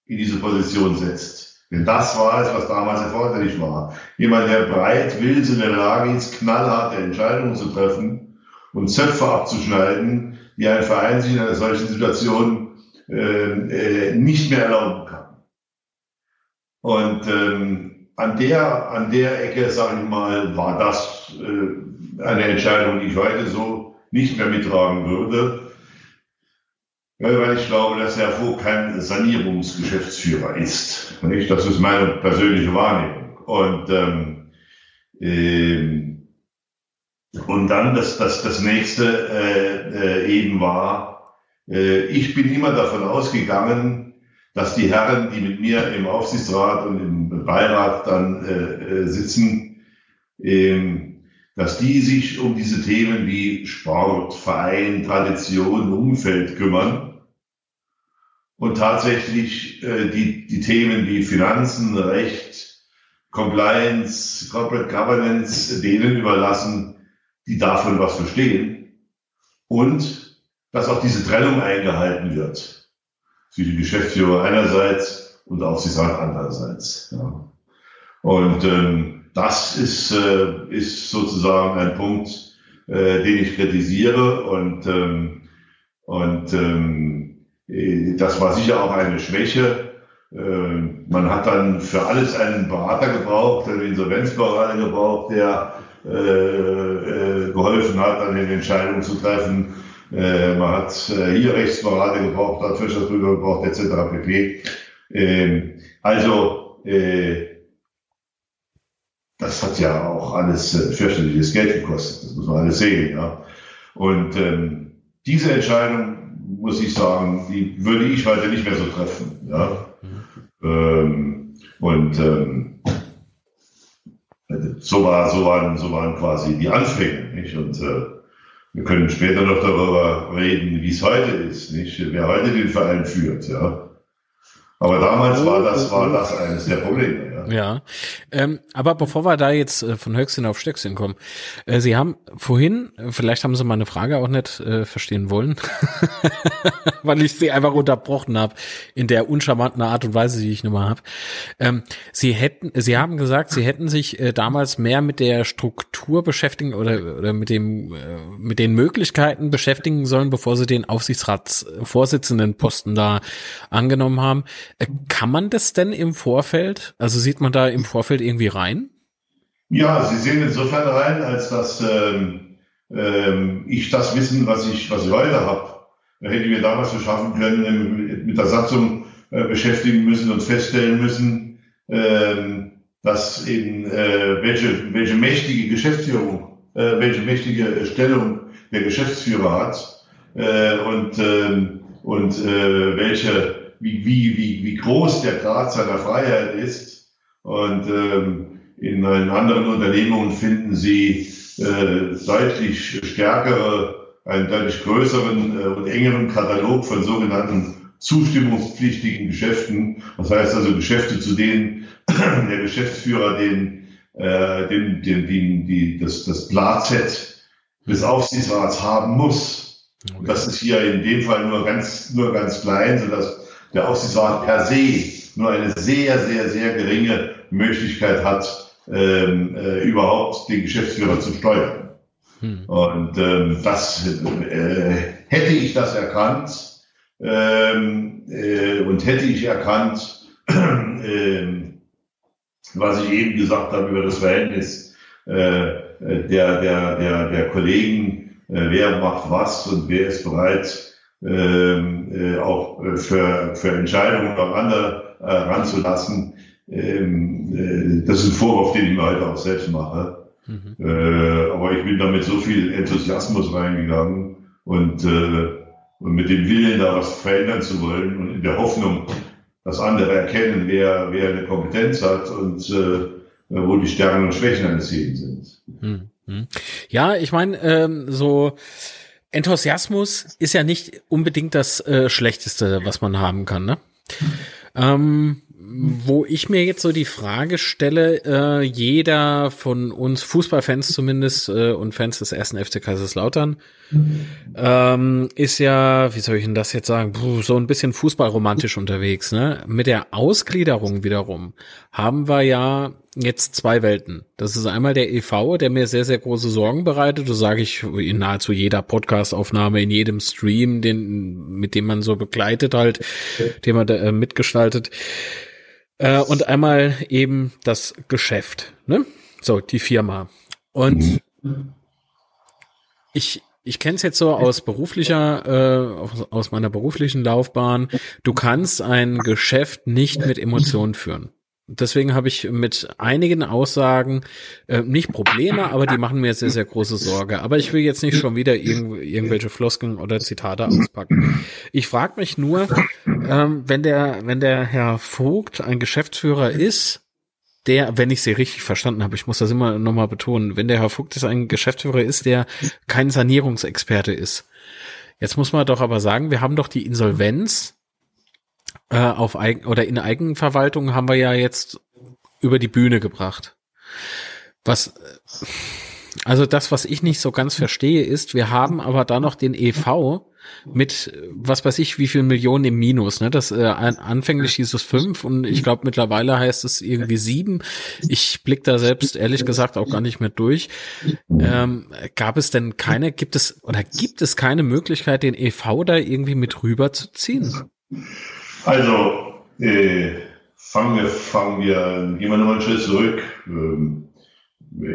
in diese Position setzt. Denn das war es, was damals erforderlich war. Jemand, der breit will, in der Lage ist, knallharte Entscheidungen zu treffen und Zöpfe abzuschneiden, die ein Verein sich in einer solchen Situation äh, äh, nicht mehr erlauben kann. Und ähm, an der an der Ecke, sage ich mal, war das äh, eine Entscheidung, die ich heute so nicht mehr mittragen würde weil ich glaube, dass Herr Vogt kein Sanierungsgeschäftsführer ist. Nicht? Das ist meine persönliche Wahrnehmung. Und, ähm, äh, und dann das, das, das nächste äh, äh, eben war, ich bin immer davon ausgegangen, dass die Herren, die mit mir im Aufsichtsrat und im Beirat dann äh, äh sitzen, äh, dass die sich um diese Themen wie Sport, Verein, Tradition, Umfeld kümmern und tatsächlich äh, die, die Themen wie Finanzen, Recht, Compliance, Corporate Governance denen überlassen, die davon was verstehen und dass auch diese Trennung eingehalten wird zwischen Geschäftsführer einerseits und Aufsichtsrat andererseits. Ja. Und ähm, das ist, äh, ist sozusagen ein Punkt, äh, den ich kritisiere und, ähm, und ähm, äh, das war sicher auch eine Schwäche. Äh, man hat dann für alles einen Berater gebraucht, einen Insolvenzberater gebraucht, der äh, geholfen hat, dann eine Entscheidung zu treffen. Man hat hier Rechtsberater gebraucht, hat Wirtschaftsprüfer gebraucht, etc. pp. Ähm, also, das hat ja auch alles fürchterliches Geld gekostet. Das muss man alles sehen. Ja. Und ähm, diese Entscheidung muss ich sagen, die würde ich heute nicht mehr so treffen. Ja? Ähm, und ähm, so, war, so, waren, so waren quasi die Anfänge. Nicht? Und äh, wir können später noch darüber reden, wie es heute ist, nicht? wer heute den Verein führt. Ja? Aber damals war das, war das eines der Probleme. Ja, ähm, aber bevor wir da jetzt äh, von Höchstchen auf Stöckchen kommen, äh, Sie haben vorhin, äh, vielleicht haben Sie meine Frage auch nicht äh, verstehen wollen, weil ich Sie einfach unterbrochen habe in der uncharmanten Art und Weise, die ich nun mal habe. Ähm, Sie hätten, Sie haben gesagt, Sie hätten sich äh, damals mehr mit der Struktur beschäftigen oder, oder mit dem, äh, mit den Möglichkeiten beschäftigen sollen, bevor Sie den Aufsichtsratsvorsitzenden Posten da angenommen haben. Äh, kann man das denn im Vorfeld? Also sieht sieht man da im Vorfeld irgendwie rein? Ja, Sie sehen insofern rein, als dass ähm, ähm, ich das Wissen, was ich, was ich heute habe, hätte ich mir damals verschaffen können, mit der Satzung äh, beschäftigen müssen und feststellen müssen, ähm, dass eben äh, welche, welche mächtige Geschäftsführung, äh, welche mächtige Stellung der Geschäftsführer hat äh, und, ähm, und äh, welche, wie, wie, wie, wie groß der Grad seiner Freiheit ist. Und ähm, in anderen Unternehmungen finden Sie äh, deutlich stärkere, einen deutlich größeren äh, und engeren Katalog von sogenannten zustimmungspflichtigen Geschäften. Das heißt also Geschäfte, zu denen der Geschäftsführer den, äh, den, den, den, die, das, das Blatt des Aufsichtsrats haben muss. Und das ist hier in dem Fall nur ganz, nur ganz klein, sodass der Aufsichtsrat per se nur eine sehr, sehr, sehr geringe Möglichkeit hat, ähm, äh, überhaupt den Geschäftsführer zu steuern. Hm. Und ähm, das äh, hätte ich das erkannt ähm, äh, und hätte ich erkannt, äh, was ich eben gesagt habe über das Verhältnis äh, der, der, der, der Kollegen, äh, wer macht was und wer ist bereit, äh, auch für, für Entscheidungen auf andere äh, ranzulassen. Ähm, äh, das ist ein Vorwurf, den ich mir heute auch selbst mache. Mhm. Äh, aber ich bin da mit so viel Enthusiasmus reingegangen und, äh, und mit dem Willen, da was verändern zu wollen und in der Hoffnung, dass andere erkennen, wer, wer eine Kompetenz hat und äh, wo die Stärken und Schwächen eines jeden sind. Hm, hm. Ja, ich meine, ähm, so Enthusiasmus ist ja nicht unbedingt das äh, Schlechteste, was man haben kann, ne? Ähm, wo ich mir jetzt so die Frage stelle, äh, jeder von uns Fußballfans zumindest äh, und Fans des ersten FC Kaiserslautern ähm, ist ja, wie soll ich denn das jetzt sagen, Puh, so ein bisschen fußballromantisch unterwegs. Ne? Mit der Ausgliederung wiederum haben wir ja jetzt zwei Welten. Das ist einmal der EV, der mir sehr, sehr große Sorgen bereitet. Das sage ich in nahezu jeder Podcastaufnahme, in jedem Stream, den, mit dem man so begleitet halt, den man da, äh, mitgestaltet. Äh, und einmal eben das Geschäft, ne? So, die Firma. Und ich, ich kenne es jetzt so aus beruflicher, äh, aus, aus meiner beruflichen Laufbahn. Du kannst ein Geschäft nicht mit Emotionen führen. Deswegen habe ich mit einigen Aussagen äh, nicht Probleme, aber die machen mir sehr, sehr große Sorge. Aber ich will jetzt nicht schon wieder irgend, irgendwelche Floskeln oder Zitate auspacken. Ich frage mich nur, ähm, wenn der, wenn der Herr Vogt ein Geschäftsführer ist, der, wenn ich sie richtig verstanden habe, ich muss das immer nochmal betonen, wenn der Herr Vogt ist ein Geschäftsführer ist, der kein Sanierungsexperte ist. Jetzt muss man doch aber sagen, wir haben doch die Insolvenz äh, auf Eigen oder in Eigenverwaltung haben wir ja jetzt über die Bühne gebracht. Was also das, was ich nicht so ganz verstehe, ist, wir haben aber da noch den EV mit, was weiß ich, wie viel Millionen im Minus. Ne? Das äh, anfänglich hieß es fünf und ich glaube mittlerweile heißt es irgendwie sieben. Ich blick da selbst ehrlich gesagt auch gar nicht mehr durch. Ähm, gab es denn keine, gibt es oder gibt es keine Möglichkeit, den EV da irgendwie mit rüberzuziehen? Also, äh, fangen wir, fangen wir, gehen wir nochmal einen Schritt zurück. Ähm,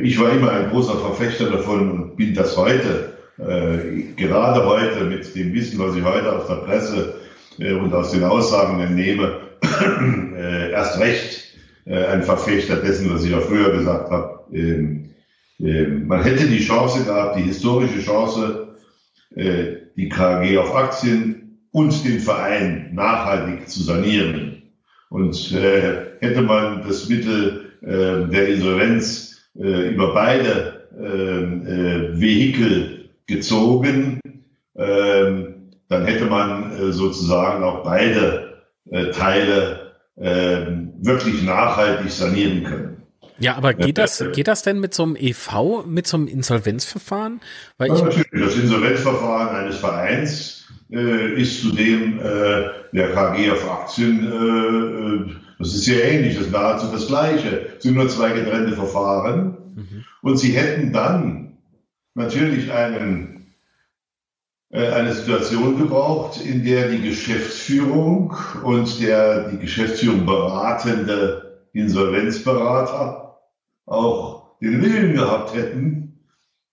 ich war immer ein großer Verfechter davon und bin das heute, äh, gerade heute mit dem Wissen, was ich heute aus der Presse äh, und aus den Aussagen entnehme, äh, erst recht äh, ein Verfechter dessen, was ich auch früher gesagt habe. Ähm, ähm, man hätte die Chance gehabt, die historische Chance, äh, die KG auf Aktien und den Verein nachhaltig zu sanieren. Und äh, hätte man das Mittel äh, der Insolvenz äh, über beide äh, äh, Vehikel gezogen, äh, dann hätte man äh, sozusagen auch beide äh, Teile äh, wirklich nachhaltig sanieren können. Ja, aber geht das, geht das denn mit so einem EV, mit so einem Insolvenzverfahren? Weil ja, ich natürlich. Das Insolvenzverfahren eines Vereins äh, ist zudem äh, der KG auf Aktien, äh, äh, das ist sehr ähnlich, das ist nahezu das Gleiche, es sind nur zwei getrennte Verfahren. Mhm. Und sie hätten dann natürlich einen, äh, eine Situation gebraucht, in der die Geschäftsführung und der die Geschäftsführung beratende Insolvenzberater auch den Willen gehabt hätten,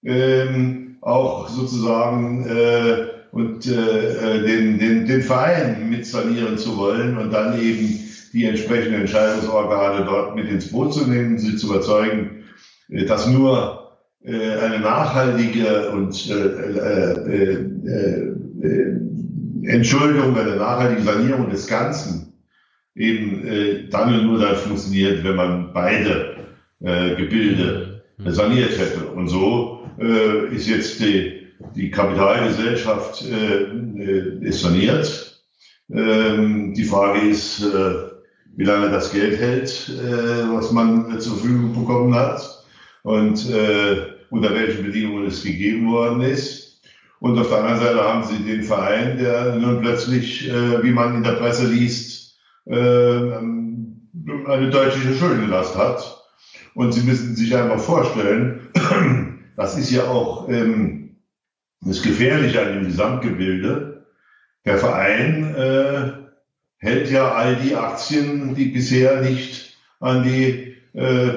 ähm, auch sozusagen äh, und äh, den, den, den Verein mit sanieren zu wollen und dann eben die entsprechenden Entscheidungsorgane dort mit ins Boot zu nehmen, sie zu überzeugen, äh, dass nur äh, eine nachhaltige und äh, äh, äh, äh, Entschuldung, eine nachhaltige Sanierung des Ganzen eben äh, dann und nur dann funktioniert, wenn man beide äh, Gebilde mhm. saniert hätte. Und so äh, ist jetzt die, die Kapitalgesellschaft äh, äh, ist saniert. Ähm, die Frage ist, äh, wie lange das Geld hält, äh, was man zur Verfügung bekommen hat und äh, unter welchen Bedingungen es gegeben worden ist. Und auf der anderen Seite haben sie den Verein, der nun plötzlich, äh, wie man in der Presse liest, äh, eine deutliche Schuldenlast hat. Und Sie müssen sich einfach vorstellen, das ist ja auch ähm, das Gefährliche an dem Gesamtgebilde. Der Verein äh, hält ja all die Aktien, die bisher nicht an die, äh,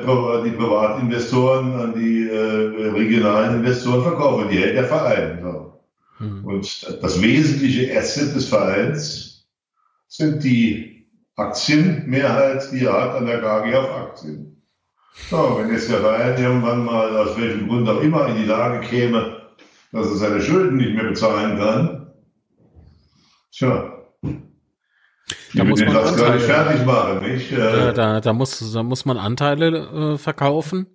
die Privatinvestoren, an die äh, regionalen Investoren verkaufen. Die hält der Verein. So. Mhm. Und das wesentliche Asset des Vereins sind die Aktienmehrheit, die er hat an der KG auf Aktien. So, wenn jetzt der Verein irgendwann mal aus welchem Grund auch immer in die Lage käme, dass er seine Schulden nicht mehr bezahlen kann, tja, da muss man Anteile, fertig machen, nicht? Da, da, da, muss, da muss man Anteile äh, verkaufen.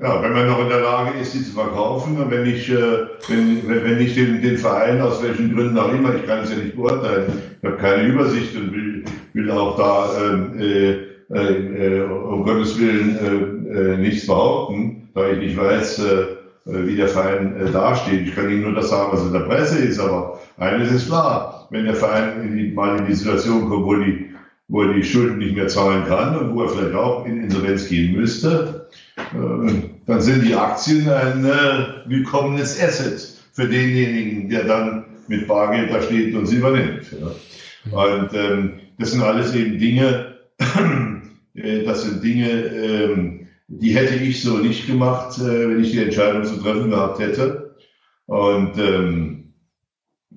Ja, wenn man noch in der Lage ist, sie zu verkaufen und wenn ich, äh, wenn, wenn ich den, den Verein aus welchen Gründen auch immer, ich kann es ja nicht beurteilen, ich habe keine Übersicht und will, will auch da ähm, äh, äh, um Gottes Willen äh, äh, nichts behaupten, da ich nicht weiß, äh, wie der Verein äh, dasteht. Ich kann Ihnen nur das sagen, was in der Presse ist, aber eines ist klar, wenn der Verein in die, mal in die Situation kommt, wo, die, wo er die Schulden nicht mehr zahlen kann und wo er vielleicht auch in Insolvenz gehen müsste, äh, dann sind die Aktien ein äh, willkommenes Asset für denjenigen, der dann mit Bargeld da steht und sie übernimmt. Ja. Und ähm, das sind alles eben Dinge, äh, das sind Dinge, ähm, die hätte ich so nicht gemacht, äh, wenn ich die Entscheidung zu treffen gehabt hätte. Und ähm,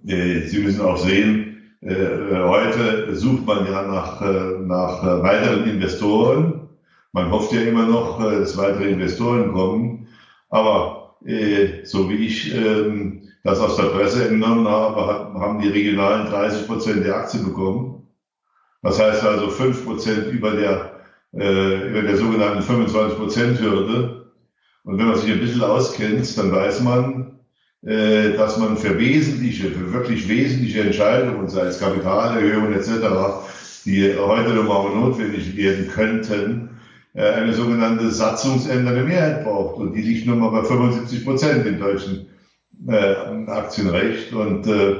äh, Sie müssen auch sehen, äh, heute sucht man ja nach, äh, nach weiteren Investoren. Man hofft ja immer noch, dass weitere Investoren kommen. Aber so wie ich ähm, das aus der Presse entnommen habe, haben die Regionalen 30 Prozent der Aktien bekommen. Das heißt also 5 Prozent über der, über der sogenannten 25 Prozent Hürde. Und wenn man sich ein bisschen auskennt, dann weiß man, äh, dass man für wesentliche, für wirklich wesentliche Entscheidungen, sei es Kapitalerhöhung etc., die heute nochmal notwendig werden könnten, äh, eine sogenannte satzungsändernde Mehrheit braucht. Und die liegt nun mal bei 75 Prozent im deutschen äh, Aktienrecht. Und äh,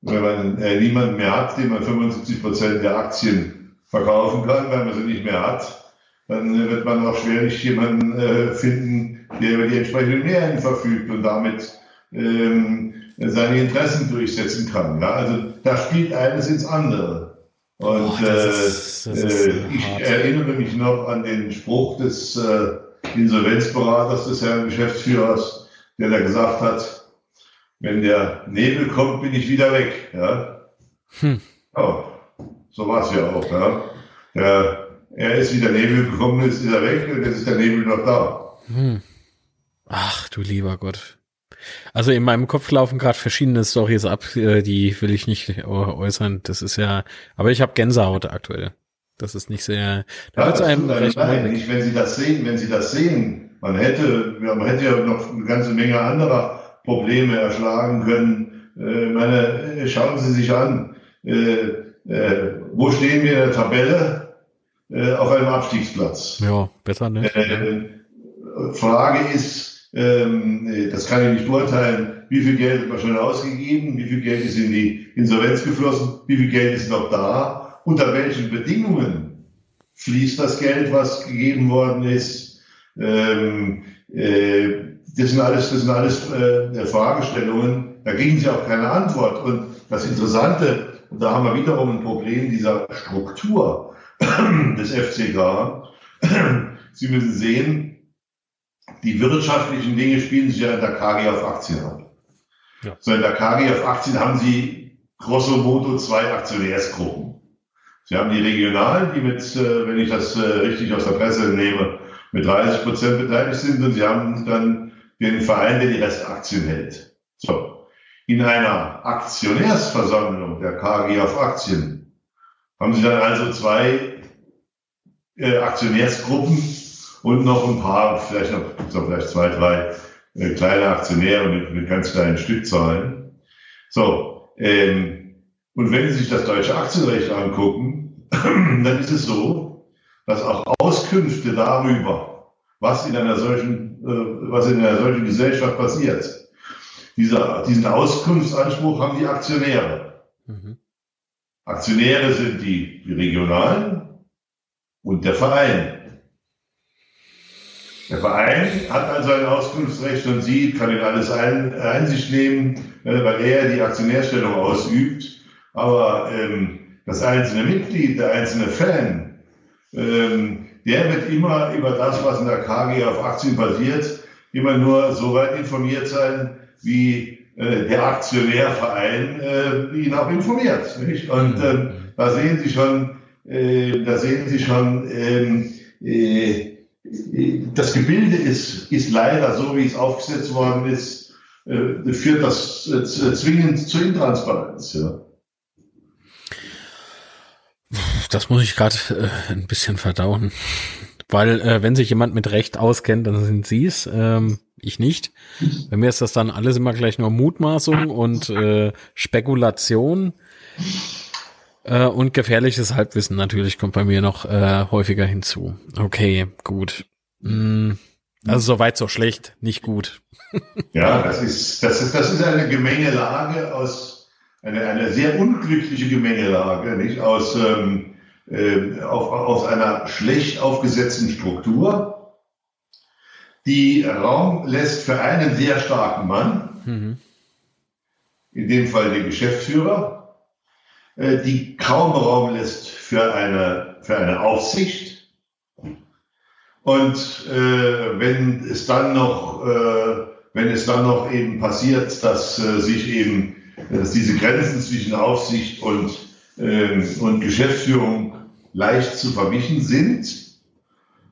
wenn man äh, niemanden mehr hat, dem man 75 Prozent der Aktien verkaufen kann, weil man sie nicht mehr hat, dann wird man auch schwerlich jemanden äh, finden, der über die entsprechenden Mehrheiten verfügt und damit ähm, seine Interessen durchsetzen kann. Ja? Also da spielt eines ins andere. Und oh, ist, äh, ich erinnere mich noch an den Spruch des äh, Insolvenzberaters des Herrn Geschäftsführers, der da gesagt hat, wenn der Nebel kommt, bin ich wieder weg. Ja? Hm. Oh, so war es ja auch. Ja? Der, er ist wieder Nebel gekommen, ist, ist er weg und jetzt ist der Nebel noch da. Hm. Ach du lieber Gott. Also in meinem Kopf laufen gerade verschiedene Stories ab, äh, die will ich nicht äußern. Das ist ja, aber ich habe Gänsehaut aktuell. Das ist nicht sehr. Da ja, einem recht nicht, wenn Sie das sehen, wenn Sie das sehen, man hätte, man hätte ja noch eine ganze Menge anderer Probleme erschlagen können. Äh, meine, äh, schauen Sie sich an, äh, äh, wo stehen wir in der Tabelle? Äh, auf einem Abstiegsplatz. Ja, besser, ne? Äh, Frage ist, ähm, das kann ich nicht beurteilen. Wie viel Geld hat man schon ausgegeben? Wie viel Geld ist in die Insolvenz geflossen? Wie viel Geld ist noch da? Unter welchen Bedingungen fließt das Geld, was gegeben worden ist? Ähm, äh, das sind alles, das sind alles äh, Fragestellungen. Da kriegen Sie auch keine Antwort. Und das Interessante, und da haben wir wiederum ein Problem dieser Struktur des FCK, Sie müssen sehen, die wirtschaftlichen Dinge spielen sich ja in der KG auf Aktien ab. Ja. So in der KG auf Aktien haben Sie grosso modo zwei Aktionärsgruppen. Sie haben die Regionalen, die mit, äh, wenn ich das äh, richtig aus der Presse nehme, mit 30 Prozent beteiligt sind und Sie haben dann den Verein, der die Restaktien hält. So. In einer Aktionärsversammlung der KG auf Aktien haben Sie dann also zwei äh, Aktionärsgruppen und noch ein paar, vielleicht noch, so vielleicht zwei, drei äh, kleine Aktionäre mit, mit ganz kleinen Stückzahlen. So, ähm, und wenn Sie sich das deutsche Aktienrecht angucken, dann ist es so, dass auch Auskünfte darüber, was in einer solchen, äh, was in einer solchen Gesellschaft passiert, dieser, diesen Auskunftsanspruch haben die Aktionäre. Mhm. Aktionäre sind die, die Regionalen und der Verein. Der Verein hat also ein Auskunftsrecht und Sie kann in alles ein, Einsicht nehmen, äh, weil er die Aktionärstellung ausübt. Aber ähm, das einzelne Mitglied, der einzelne Fan, ähm, der wird immer über das, was in der KG auf Aktien passiert, immer nur so weit informiert sein, wie äh, der Aktionärverein äh, ihn auch informiert. Nicht? Und ähm, da sehen Sie schon, äh, da sehen Sie schon, ähm, äh, das Gebilde ist, ist leider so, wie es aufgesetzt worden ist, äh, führt das äh, zwingend zur Intransparenz. Ja. Das muss ich gerade äh, ein bisschen verdauen. Weil äh, wenn sich jemand mit Recht auskennt, dann sind Sie es, ähm, ich nicht. Bei mir ist das dann alles immer gleich nur Mutmaßung und äh, Spekulation. Äh, und gefährliches Halbwissen natürlich kommt bei mir noch äh, häufiger hinzu. Okay, gut. Mm, also soweit so schlecht, nicht gut. ja, das ist, das ist, das ist eine Gemengelage aus, eine, eine sehr unglückliche Gemengelage, nicht? Aus, ähm, äh, auf, aus einer schlecht aufgesetzten Struktur, die Raum lässt für einen sehr starken Mann, mhm. in dem Fall den Geschäftsführer, äh, die kaum Raum lässt für eine, für eine Aufsicht. Und äh, wenn es dann noch, äh, wenn es dann noch eben passiert, dass äh, sich eben, dass diese Grenzen zwischen Aufsicht und, ähm, und Geschäftsführung leicht zu verwischen sind,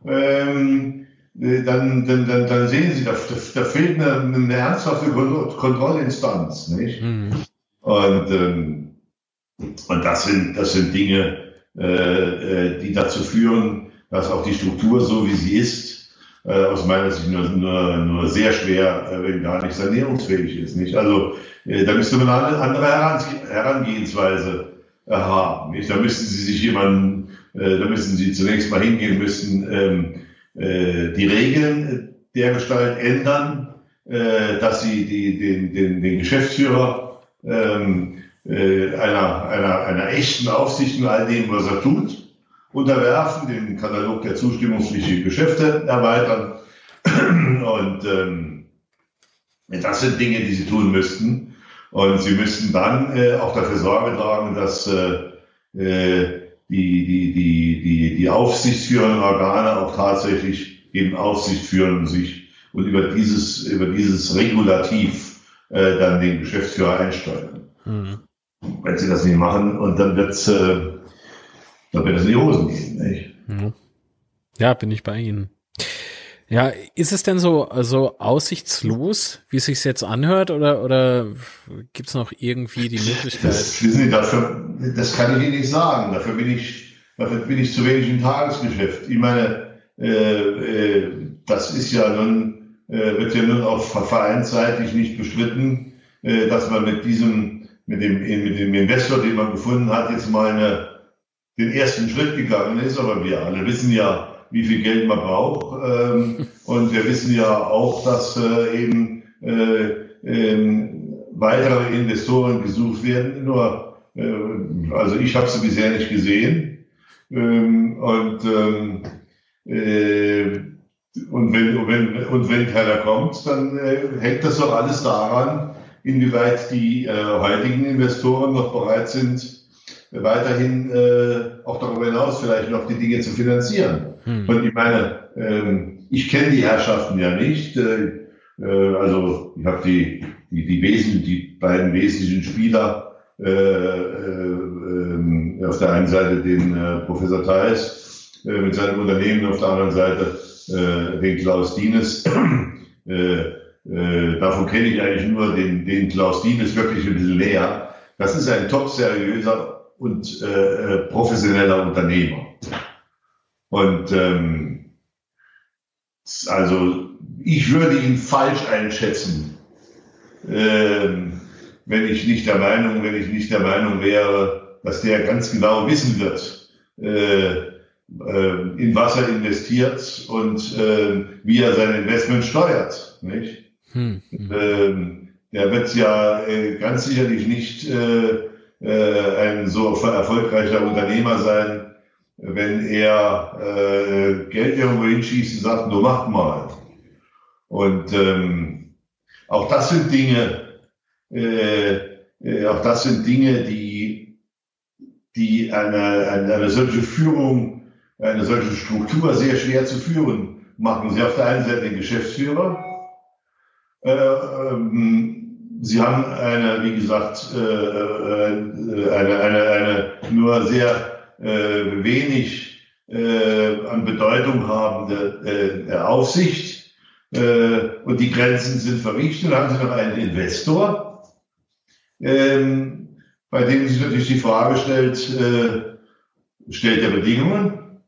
ähm, äh, dann, dann, dann, dann sehen Sie, da, da fehlt eine, eine ernsthafte Kontrollinstanz. Nicht? Mhm. Und ähm, und das sind, das sind Dinge, äh, äh, die dazu führen, dass auch die Struktur, so wie sie ist, äh, aus meiner Sicht nur, nur, nur sehr schwer, äh, wenn gar nicht sanierungsfähig ist. Nicht? Also äh, da müsste man eine andere Herangehensweise äh, haben. Nicht? Da müssten Sie sich jemanden, äh, da müssen Sie zunächst mal hingehen, müssen ähm, äh, die Regeln der Gestalt ändern, äh, dass Sie die, den, den, den Geschäftsführer ähm, äh, einer, einer, einer echten Aufsicht in all dem, was er tut, unterwerfen, den Katalog der zustimmungspflichtigen Geschäfte erweitern. Und ähm, das sind Dinge, die sie tun müssten. Und sie müssten dann äh, auch dafür Sorge tragen, dass äh, äh die, die, die, die, die aufsichtsführenden Organe auch tatsächlich eben Aufsicht führen und sich und über dieses, über dieses Regulativ äh, dann den Geschäftsführer einsteuern. Mhm wenn sie das nicht machen und dann wird's, äh, dann wird es in die Hosen gehen. Nicht? Ja, bin ich bei Ihnen. Ja, ist es denn so, so aussichtslos, wie es sich jetzt anhört, oder, oder gibt es noch irgendwie die Möglichkeit? Das, wissen Sie, dafür, das kann ich Ihnen nicht sagen. Dafür bin ich, dafür bin ich zu wenig im Tagesgeschäft. Ich meine, äh, äh, das ist ja nun, äh, wird ja nun auch vereinsseitig nicht bestritten, äh, dass man mit diesem mit dem, mit dem Investor, den man gefunden hat, jetzt mal eine, den ersten Schritt gegangen ist. Aber wir alle wissen ja, wie viel Geld man braucht. Ähm, und wir wissen ja auch, dass äh, eben äh, äh, weitere Investoren gesucht werden. Nur, äh, also ich habe sie bisher nicht gesehen. Ähm, und ähm, äh, und wenn, wenn, und wenn keiner kommt, dann äh, hängt das doch alles daran, inwieweit die äh, heutigen Investoren noch bereit sind, weiterhin äh, auch darüber hinaus vielleicht noch die Dinge zu finanzieren. Hm. Und ich meine, ähm, ich kenne die Herrschaften ja nicht. Äh, äh, also ich habe die, die, die, Wesen, die beiden wesentlichen Spieler äh, äh, äh, auf der einen Seite den äh, Professor Theis mit seinem Unternehmen, auf der anderen Seite den Klaus Dienes. davon kenne ich eigentlich nur den, den Klaus Dienes wirklich ein bisschen näher. Das ist ein top seriöser und professioneller Unternehmer. Und ähm, also ich würde ihn falsch einschätzen, ähm, wenn ich nicht der Meinung, wenn ich nicht der Meinung wäre, dass der ganz genau wissen wird, äh, äh, in was er investiert und äh, wie er sein Investment steuert. Nicht? Hm, hm. Ähm, der wird ja äh, ganz sicherlich nicht äh, äh, ein so erfolgreicher Unternehmer sein, wenn er äh, Geld irgendwo hinschießt und sagt, du mach mal. Und ähm, auch das sind Dinge, äh, äh, auch das sind Dinge, die, die eine, eine, eine solche Führung, eine solche Struktur sehr schwer zu führen machen. Sie auf der einen Seite den Geschäftsführer, äh, ähm, Sie haben eine, wie gesagt, äh, äh, eine, eine, eine nur sehr äh, wenig äh, an Bedeutung habende äh, Aufsicht äh, und die Grenzen sind verrichtet. Dann haben Sie noch einen Investor, ähm, bei dem sich natürlich die Frage stellt, äh, stellt er Bedingungen?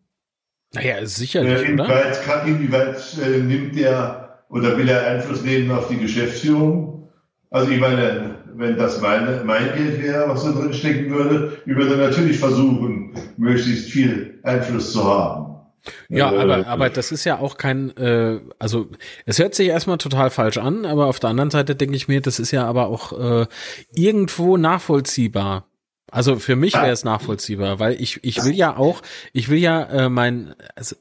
Naja, sicherlich, äh, inwieweit, kann, inwieweit äh, nimmt er oder will er Einfluss nehmen auf die Geschäftsführung? Also ich meine, wenn das meine, mein Geld wäre, was da drin stecken würde, ich würde natürlich versuchen, möglichst viel Einfluss zu haben. Ja, aber, aber das ist ja auch kein, äh, also es hört sich erstmal total falsch an, aber auf der anderen Seite denke ich mir, das ist ja aber auch äh, irgendwo nachvollziehbar. Also für mich wäre es nachvollziehbar, weil ich ich will ja auch, ich will ja äh, mein, also,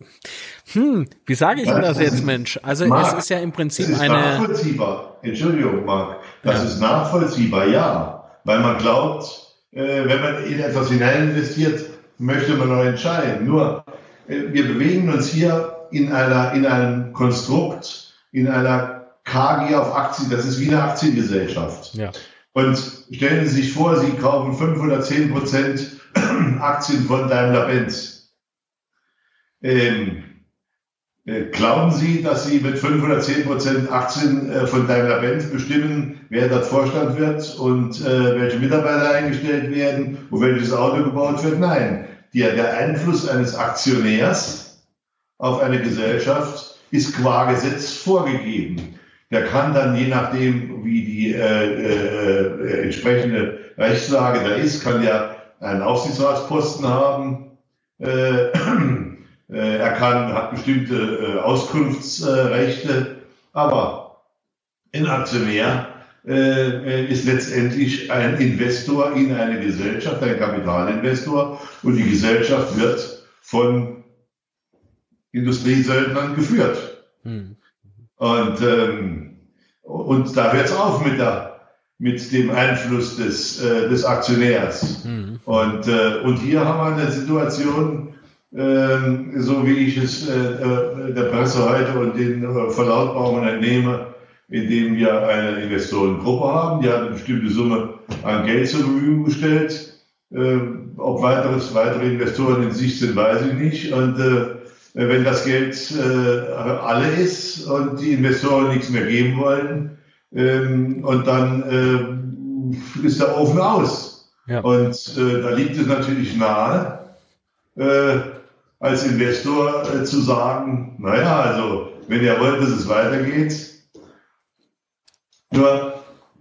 hm, wie sage ich denn das jetzt, Mensch? Also Marc, es ist ja im Prinzip das ist eine. Nachvollziehbar. Entschuldigung, Marc. Das ja. ist nachvollziehbar, ja, weil man glaubt, äh, wenn man in etwas hinein investiert, möchte man noch entscheiden. Nur äh, wir bewegen uns hier in einer in einem Konstrukt, in einer KG auf Aktien. Das ist wie eine Aktiengesellschaft. Ja. Und stellen Sie sich vor, Sie kaufen 510 Prozent Aktien von Daimler-Benz. Ähm, äh, glauben Sie, dass Sie mit 510 Prozent Aktien äh, von Daimler-Benz bestimmen, wer dort Vorstand wird und äh, welche Mitarbeiter eingestellt werden und welches Auto gebaut wird? Nein. Der, der Einfluss eines Aktionärs auf eine Gesellschaft ist qua Gesetz vorgegeben. Der kann dann, je nachdem, wie die äh, äh, entsprechende Rechtslage da ist, kann der einen Aufsichtsratsposten haben. Äh, äh, er kann, hat bestimmte äh, Auskunftsrechte, aber ein Aktionär äh, ist letztendlich ein Investor in eine Gesellschaft, ein Kapitalinvestor und die Gesellschaft wird von Industriesöldnern geführt. Hm. Und, ähm, und da hört es auf mit, der, mit dem Einfluss des, äh, des Aktionärs. Mhm. Und, äh, und hier haben wir eine Situation, äh, so wie ich es äh, äh, der Presse heute und den äh, Verlautbarungen entnehme, indem wir eine Investorengruppe haben, die hat eine bestimmte Summe an Geld zur Verfügung gestellt. Äh, ob weiteres, weitere Investoren in Sicht sind, weiß ich nicht. Und äh, äh, wenn das Geld äh, alle ist und die Investoren nichts mehr geben wollen, ähm, und dann äh, ist der Ofen aus. Ja. Und äh, da liegt es natürlich nahe, äh, als Investor äh, zu sagen, naja, also wenn ihr wollt, dass es weitergeht, nur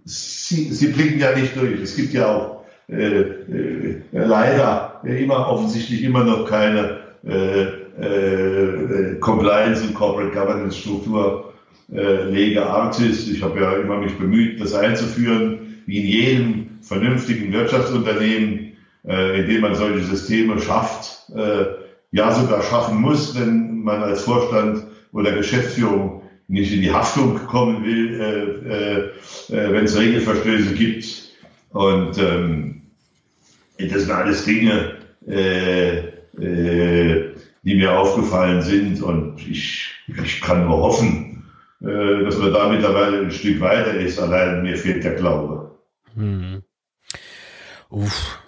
sie, sie blicken ja nicht durch. Es gibt ja auch äh, äh, leider immer offensichtlich immer noch keine äh, äh, Compliance und Corporate Governance Struktur äh, lege artis. Ich habe ja immer mich bemüht, das einzuführen, wie in jedem vernünftigen Wirtschaftsunternehmen, äh, in dem man solche Systeme schafft, äh, ja sogar schaffen muss, wenn man als Vorstand oder Geschäftsführung nicht in die Haftung kommen will, äh, äh, äh wenn es Regelverstöße gibt. Und ähm, das sind alles Dinge, äh, äh, die mir aufgefallen sind. Und ich, ich kann nur hoffen, dass man da mittlerweile ein Stück weiter ist. Allein mir fehlt der Glaube. Hm. Uff.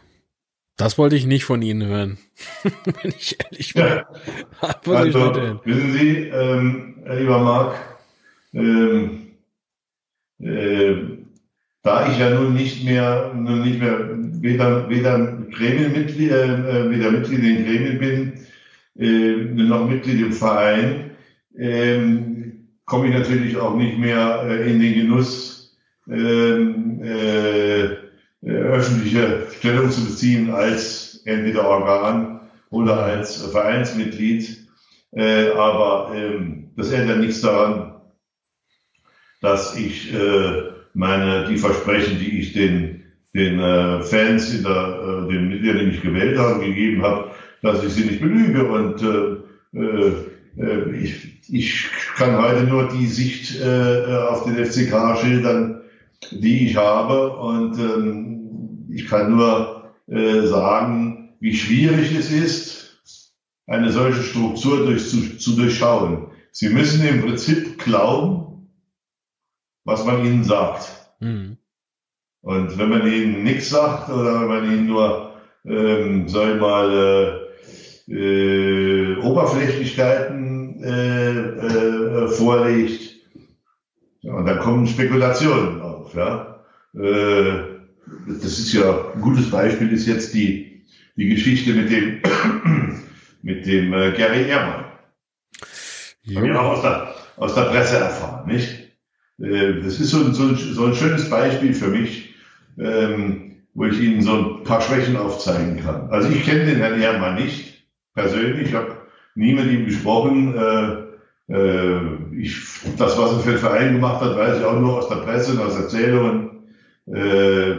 Das wollte ich nicht von Ihnen hören, wenn ich ehrlich bin. Ja. Also, wissen Sie, ähm, lieber Marc, ähm, äh, da ich ja nun nicht mehr, nun nicht mehr weder, weder Gremienmitglied, äh, weder Mitglied in Gremien bin, äh, noch Mitglied im Verein, äh, komme ich natürlich auch nicht mehr äh, in den Genuss, ähm, äh, äh, öffentliche Stellung zu beziehen als entweder Organ oder als Vereinsmitglied. Äh, aber ähm, das ändert nichts daran, dass ich äh, meine die Versprechen, die ich den den äh, Fans in der, äh, den Mitgliedern, die mich gewählt haben, gegeben habe, dass ich sie nicht belüge. Und äh, äh, äh ich, ich kann heute nur die Sicht äh, auf den FCK schildern, die ich habe. Und ähm, ich kann nur äh, sagen, wie schwierig es ist, eine solche Struktur durch, zu, zu durchschauen. Sie müssen im Prinzip glauben, was man ihnen sagt. Mhm. Und wenn man ihnen nichts sagt oder wenn man ihnen nur, ähm, sag ich mal, äh, äh, Oberflächlichkeiten äh, äh, vorlegt, ja, und dann kommen Spekulationen auf. Ja? Äh, das ist ja ein gutes Beispiel ist jetzt die, die Geschichte mit dem, mit dem äh, Gary Ehrmann. Ja. Haben wir auch aus der, aus der Presse erfahren, nicht? Äh, das ist so, so, so ein schönes Beispiel für mich, ähm, wo ich Ihnen so ein paar Schwächen aufzeigen kann. Also ich kenne den Herrn Ehrmann nicht persönlich, ich habe nie mit ihm gesprochen. Äh, äh, ich, das, was er für den Verein gemacht hat, weiß ich auch nur aus der Presse und aus Erzählungen. Äh,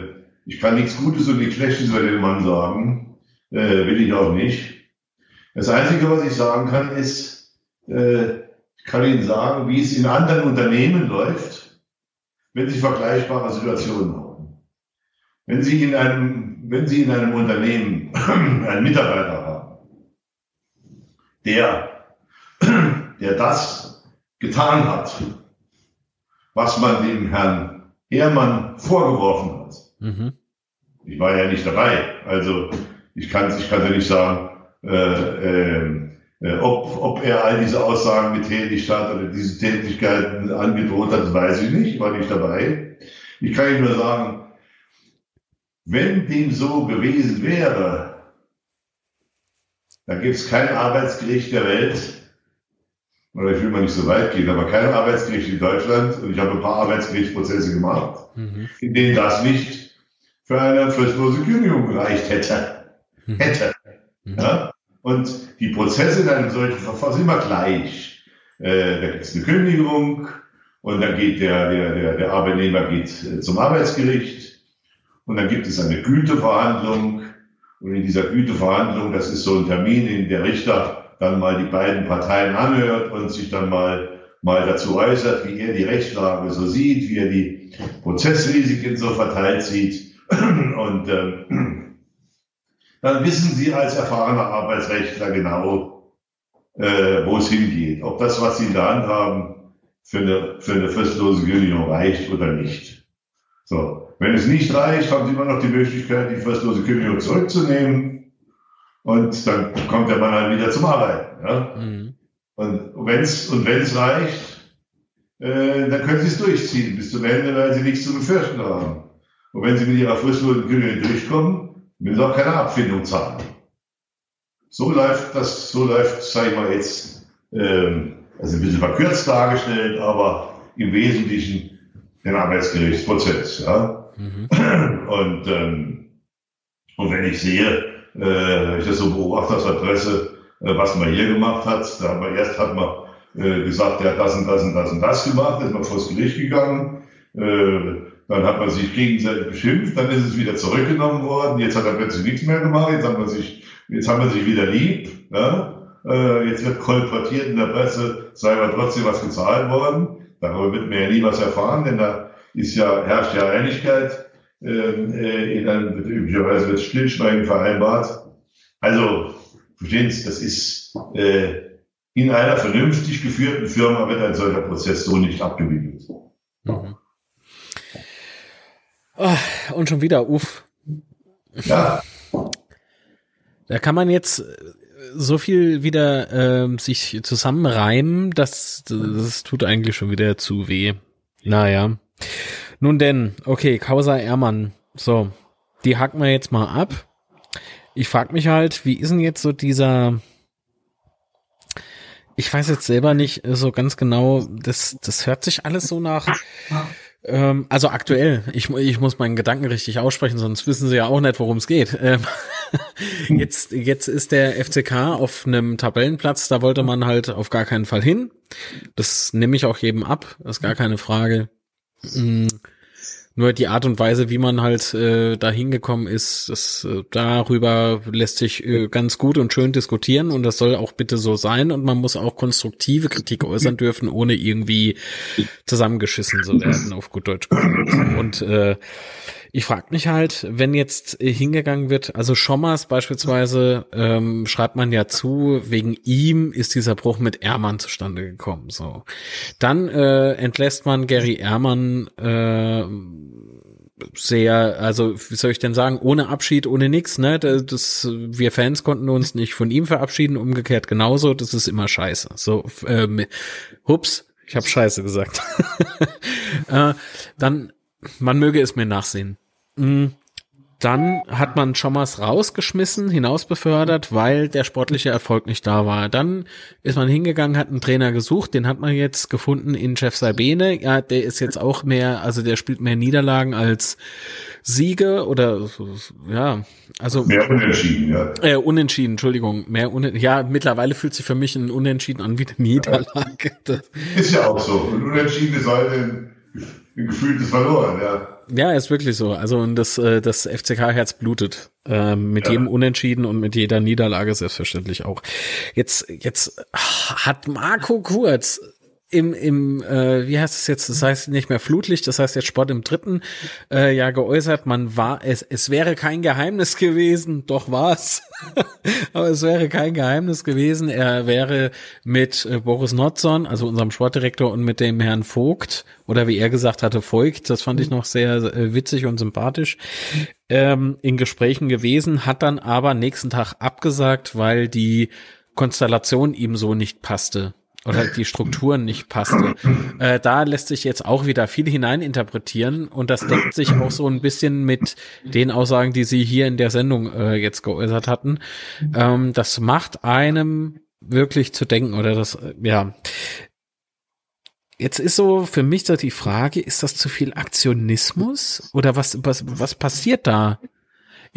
ich kann nichts Gutes und nichts Schlechtes über den Mann sagen, äh, will ich auch nicht. Das Einzige, was ich sagen kann, ist, äh, kann Ihnen sagen, wie es in anderen Unternehmen läuft, wenn Sie vergleichbare Situationen haben. Wenn Sie in einem, wenn Sie in einem Unternehmen einen Mitarbeiter haben, der, der das getan hat, was man dem Herrn Ehrmann vorgeworfen hat. Mhm. Ich war ja nicht dabei, also ich kann ich kann ja nicht sagen, äh, äh, äh, ob, ob er all diese Aussagen getätigt hat oder diese Tätigkeiten angedroht hat, weiß ich nicht, war nicht dabei. Ich kann Ihnen nur sagen, wenn dem so gewesen wäre, dann gibt es kein Arbeitsgericht der Welt, oder ich will mal nicht so weit gehen, aber kein Arbeitsgericht in Deutschland, und ich habe ein paar Arbeitsgerichtsprozesse gemacht, mhm. in denen das nicht für eine fristlose Kündigung gereicht hätte. Mhm. Hätte. Mhm. Ja? Und die Prozesse in einem solchen Verfahren sind immer gleich. Äh, da gibt es eine Kündigung und dann geht der, der, der, der Arbeitnehmer geht äh, zum Arbeitsgericht und dann gibt es eine Güteverhandlung. Und in dieser Güteverhandlung, das ist so ein Termin, in der Richter dann mal die beiden Parteien anhört und sich dann mal, mal dazu äußert, wie er die Rechtslage so sieht, wie er die Prozessrisiken so verteilt sieht. Und ähm, dann wissen Sie als erfahrener Arbeitsrechtler genau, äh, wo es hingeht. Ob das, was Sie in der Hand haben, für eine, für eine fristlose Kündigung reicht oder nicht. So. Wenn es nicht reicht, haben Sie immer noch die Möglichkeit, die fristlose Kündigung zurückzunehmen. Und dann kommt der Mann halt wieder zum Arbeiten. Ja? Mhm. Und wenn es und wenn's reicht, äh, dann können Sie es durchziehen bis zum Ende, weil Sie nichts zu befürchten haben. Und wenn Sie mit Ihrer fristlosen Kündigung durchkommen, müssen Sie auch keine Abfindung zahlen. So läuft das, so läuft, sage ich mal jetzt, ähm, also ein bisschen verkürzt dargestellt, aber im Wesentlichen den Arbeitsgerichtsprozess. Ja? Mhm. Und, ähm, und wenn ich sehe, äh, ich das so beobachte aus der Presse, äh, was man hier gemacht hat, da haben wir erst hat man äh, gesagt, der hat das und das und das und das gemacht, ist man vors Gericht gegangen, äh, dann hat man sich gegenseitig beschimpft, dann ist es wieder zurückgenommen worden, jetzt hat er plötzlich nichts mehr gemacht, jetzt hat man sich, jetzt haben wir sich wieder lieb, ja? äh, jetzt wird kolportiert in der Presse, sei aber trotzdem was gezahlt worden, darüber wird man ja nie was erfahren, denn da ist ja, herrscht ja Einigkeit. Ähm, äh, in einem, üblicherweise wird Stillschweigen vereinbart. Also, Verstehen Sie, das ist äh, in einer vernünftig geführten Firma wird ein solcher Prozess so nicht abgewickelt. Mhm. Oh, und schon wieder, uff. Ja. Da kann man jetzt so viel wieder äh, sich zusammenreimen, dass das tut eigentlich schon wieder zu weh. Naja. Nun denn, okay, Causa Ermann. So, die hacken wir jetzt mal ab. Ich frag mich halt, wie ist denn jetzt so dieser ich weiß jetzt selber nicht so ganz genau, das, das hört sich alles so nach ähm, also aktuell, ich, ich muss meinen Gedanken richtig aussprechen, sonst wissen sie ja auch nicht, worum es geht. Ähm, jetzt, jetzt ist der FCK auf einem Tabellenplatz, da wollte man halt auf gar keinen Fall hin. Das nehme ich auch jedem ab, ist gar keine Frage. Mhm. Nur die Art und Weise, wie man halt äh, da hingekommen ist, das, äh, darüber lässt sich äh, ganz gut und schön diskutieren und das soll auch bitte so sein und man muss auch konstruktive Kritik äußern dürfen, ohne irgendwie zusammengeschissen zu werden, auf gut Deutsch. Und äh, ich frage mich halt, wenn jetzt äh, hingegangen wird, also Schommers beispielsweise ähm, schreibt man ja zu, wegen ihm ist dieser Bruch mit Ehrmann zustande gekommen. So, dann äh, entlässt man Gary Ehrmann äh, sehr, also wie soll ich denn sagen, ohne Abschied, ohne nix, ne? Das, wir Fans konnten uns nicht von ihm verabschieden, umgekehrt genauso. Das ist immer scheiße. So, ähm, hups, ich habe Scheiße gesagt. äh, dann, man möge es mir nachsehen. Mm, dann hat man Schommers rausgeschmissen, hinausbefördert, weil der sportliche Erfolg nicht da war. Dann ist man hingegangen, hat einen Trainer gesucht, den hat man jetzt gefunden in Chef Sabine. Ja, der ist jetzt auch mehr, also der spielt mehr Niederlagen als Siege oder ja, also mehr unentschieden, ja. Äh, unentschieden, Entschuldigung, mehr unentschieden. Ja, mittlerweile fühlt sich für mich ein Unentschieden an wie eine Niederlage. Ja. Ist ja auch so. Ein Unentschieden ist heute ein, ein gefühltes Verloren, ja. Ja, ist wirklich so. Also und das, äh, das FCK-Herz blutet. Ähm, mit ja. jedem Unentschieden und mit jeder Niederlage selbstverständlich auch. Jetzt, jetzt hat Marco Kurz im, im äh, wie heißt es jetzt, das heißt nicht mehr Flutlicht, das heißt jetzt Sport im dritten äh, Jahr geäußert, man war, es, es wäre kein Geheimnis gewesen, doch war es, aber es wäre kein Geheimnis gewesen, er wäre mit äh, Boris Notzon, also unserem Sportdirektor und mit dem Herrn Vogt, oder wie er gesagt hatte, Voigt, das fand ich noch sehr äh, witzig und sympathisch, ähm, in Gesprächen gewesen, hat dann aber nächsten Tag abgesagt, weil die Konstellation ihm so nicht passte oder die Strukturen nicht passte. Äh, da lässt sich jetzt auch wieder viel hineininterpretieren und das deckt sich auch so ein bisschen mit den Aussagen, die Sie hier in der Sendung äh, jetzt geäußert hatten. Ähm, das macht einem wirklich zu denken oder das, äh, ja. Jetzt ist so für mich so die Frage, ist das zu viel Aktionismus oder was, was, was passiert da?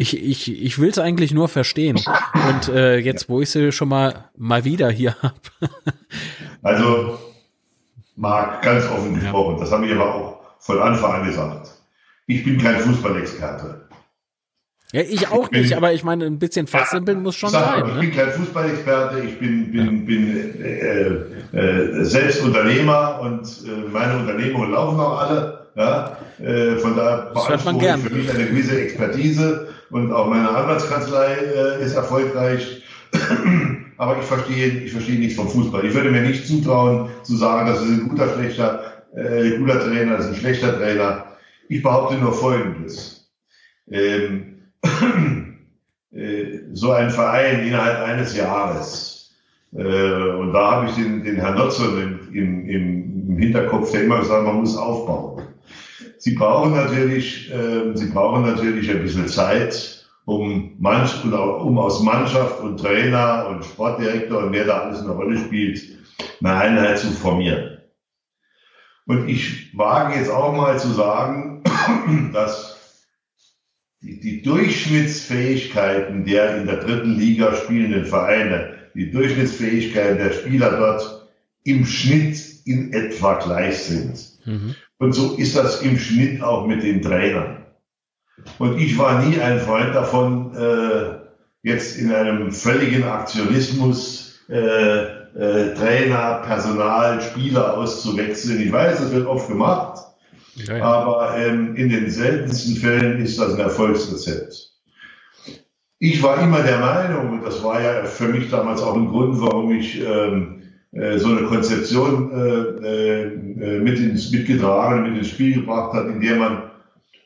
Ich, ich, ich will es eigentlich nur verstehen. Und äh, jetzt, wo ich sie schon mal mal wieder hier habe. also, Marc, ganz offen gesprochen, ja. das habe ich aber auch von Anfang an gesagt. Ich bin kein Fußballexperte. Ja, ich auch ich bin, nicht, aber ich meine, ein bisschen fachsimpeln muss schon sein. Ich ne? bin kein Fußballexperte, ich bin, bin, ja. bin äh, äh, selbst Unternehmer und äh, meine Unternehmungen laufen auch alle. Ja? Äh, von daher beanspruche ich für mich eine gewisse Expertise und auch meine Anwaltskanzlei äh, ist erfolgreich. Aber ich verstehe, ich verstehe nichts vom Fußball. Ich würde mir nicht zutrauen, zu sagen, das ist ein guter, schlechter, äh, guter Trainer, das ist ein schlechter Trainer. Ich behaupte nur Folgendes. Ähm, äh, so ein Verein innerhalb eines Jahres, äh, und da habe ich den, den Herrn Notzer im, im, im Hinterkopf, der immer gesagt, man muss aufbauen. Sie brauchen natürlich, äh, Sie brauchen natürlich ein bisschen Zeit, um, manch, um aus Mannschaft und Trainer und Sportdirektor und wer da alles eine Rolle spielt, eine Einheit zu formieren. Und ich wage jetzt auch mal zu sagen, dass die, die Durchschnittsfähigkeiten der in der dritten Liga spielenden Vereine, die Durchschnittsfähigkeiten der Spieler dort im Schnitt in etwa gleich sind. Mhm. Und so ist das im Schnitt auch mit den Trainern. Und ich war nie ein Freund davon, äh, jetzt in einem völligen Aktionismus äh, äh, Trainer, Personal, Spieler auszuwechseln. Ich weiß, das wird oft gemacht, ja, aber ähm, in den seltensten Fällen ist das ein Erfolgsrezept. ich war immer der Meinung, und das war ja für mich damals auch ein Grund, warum ich ähm, äh, so eine Konzeption äh, äh, mit ins, mitgetragen, mit ins Spiel gebracht hat, in der man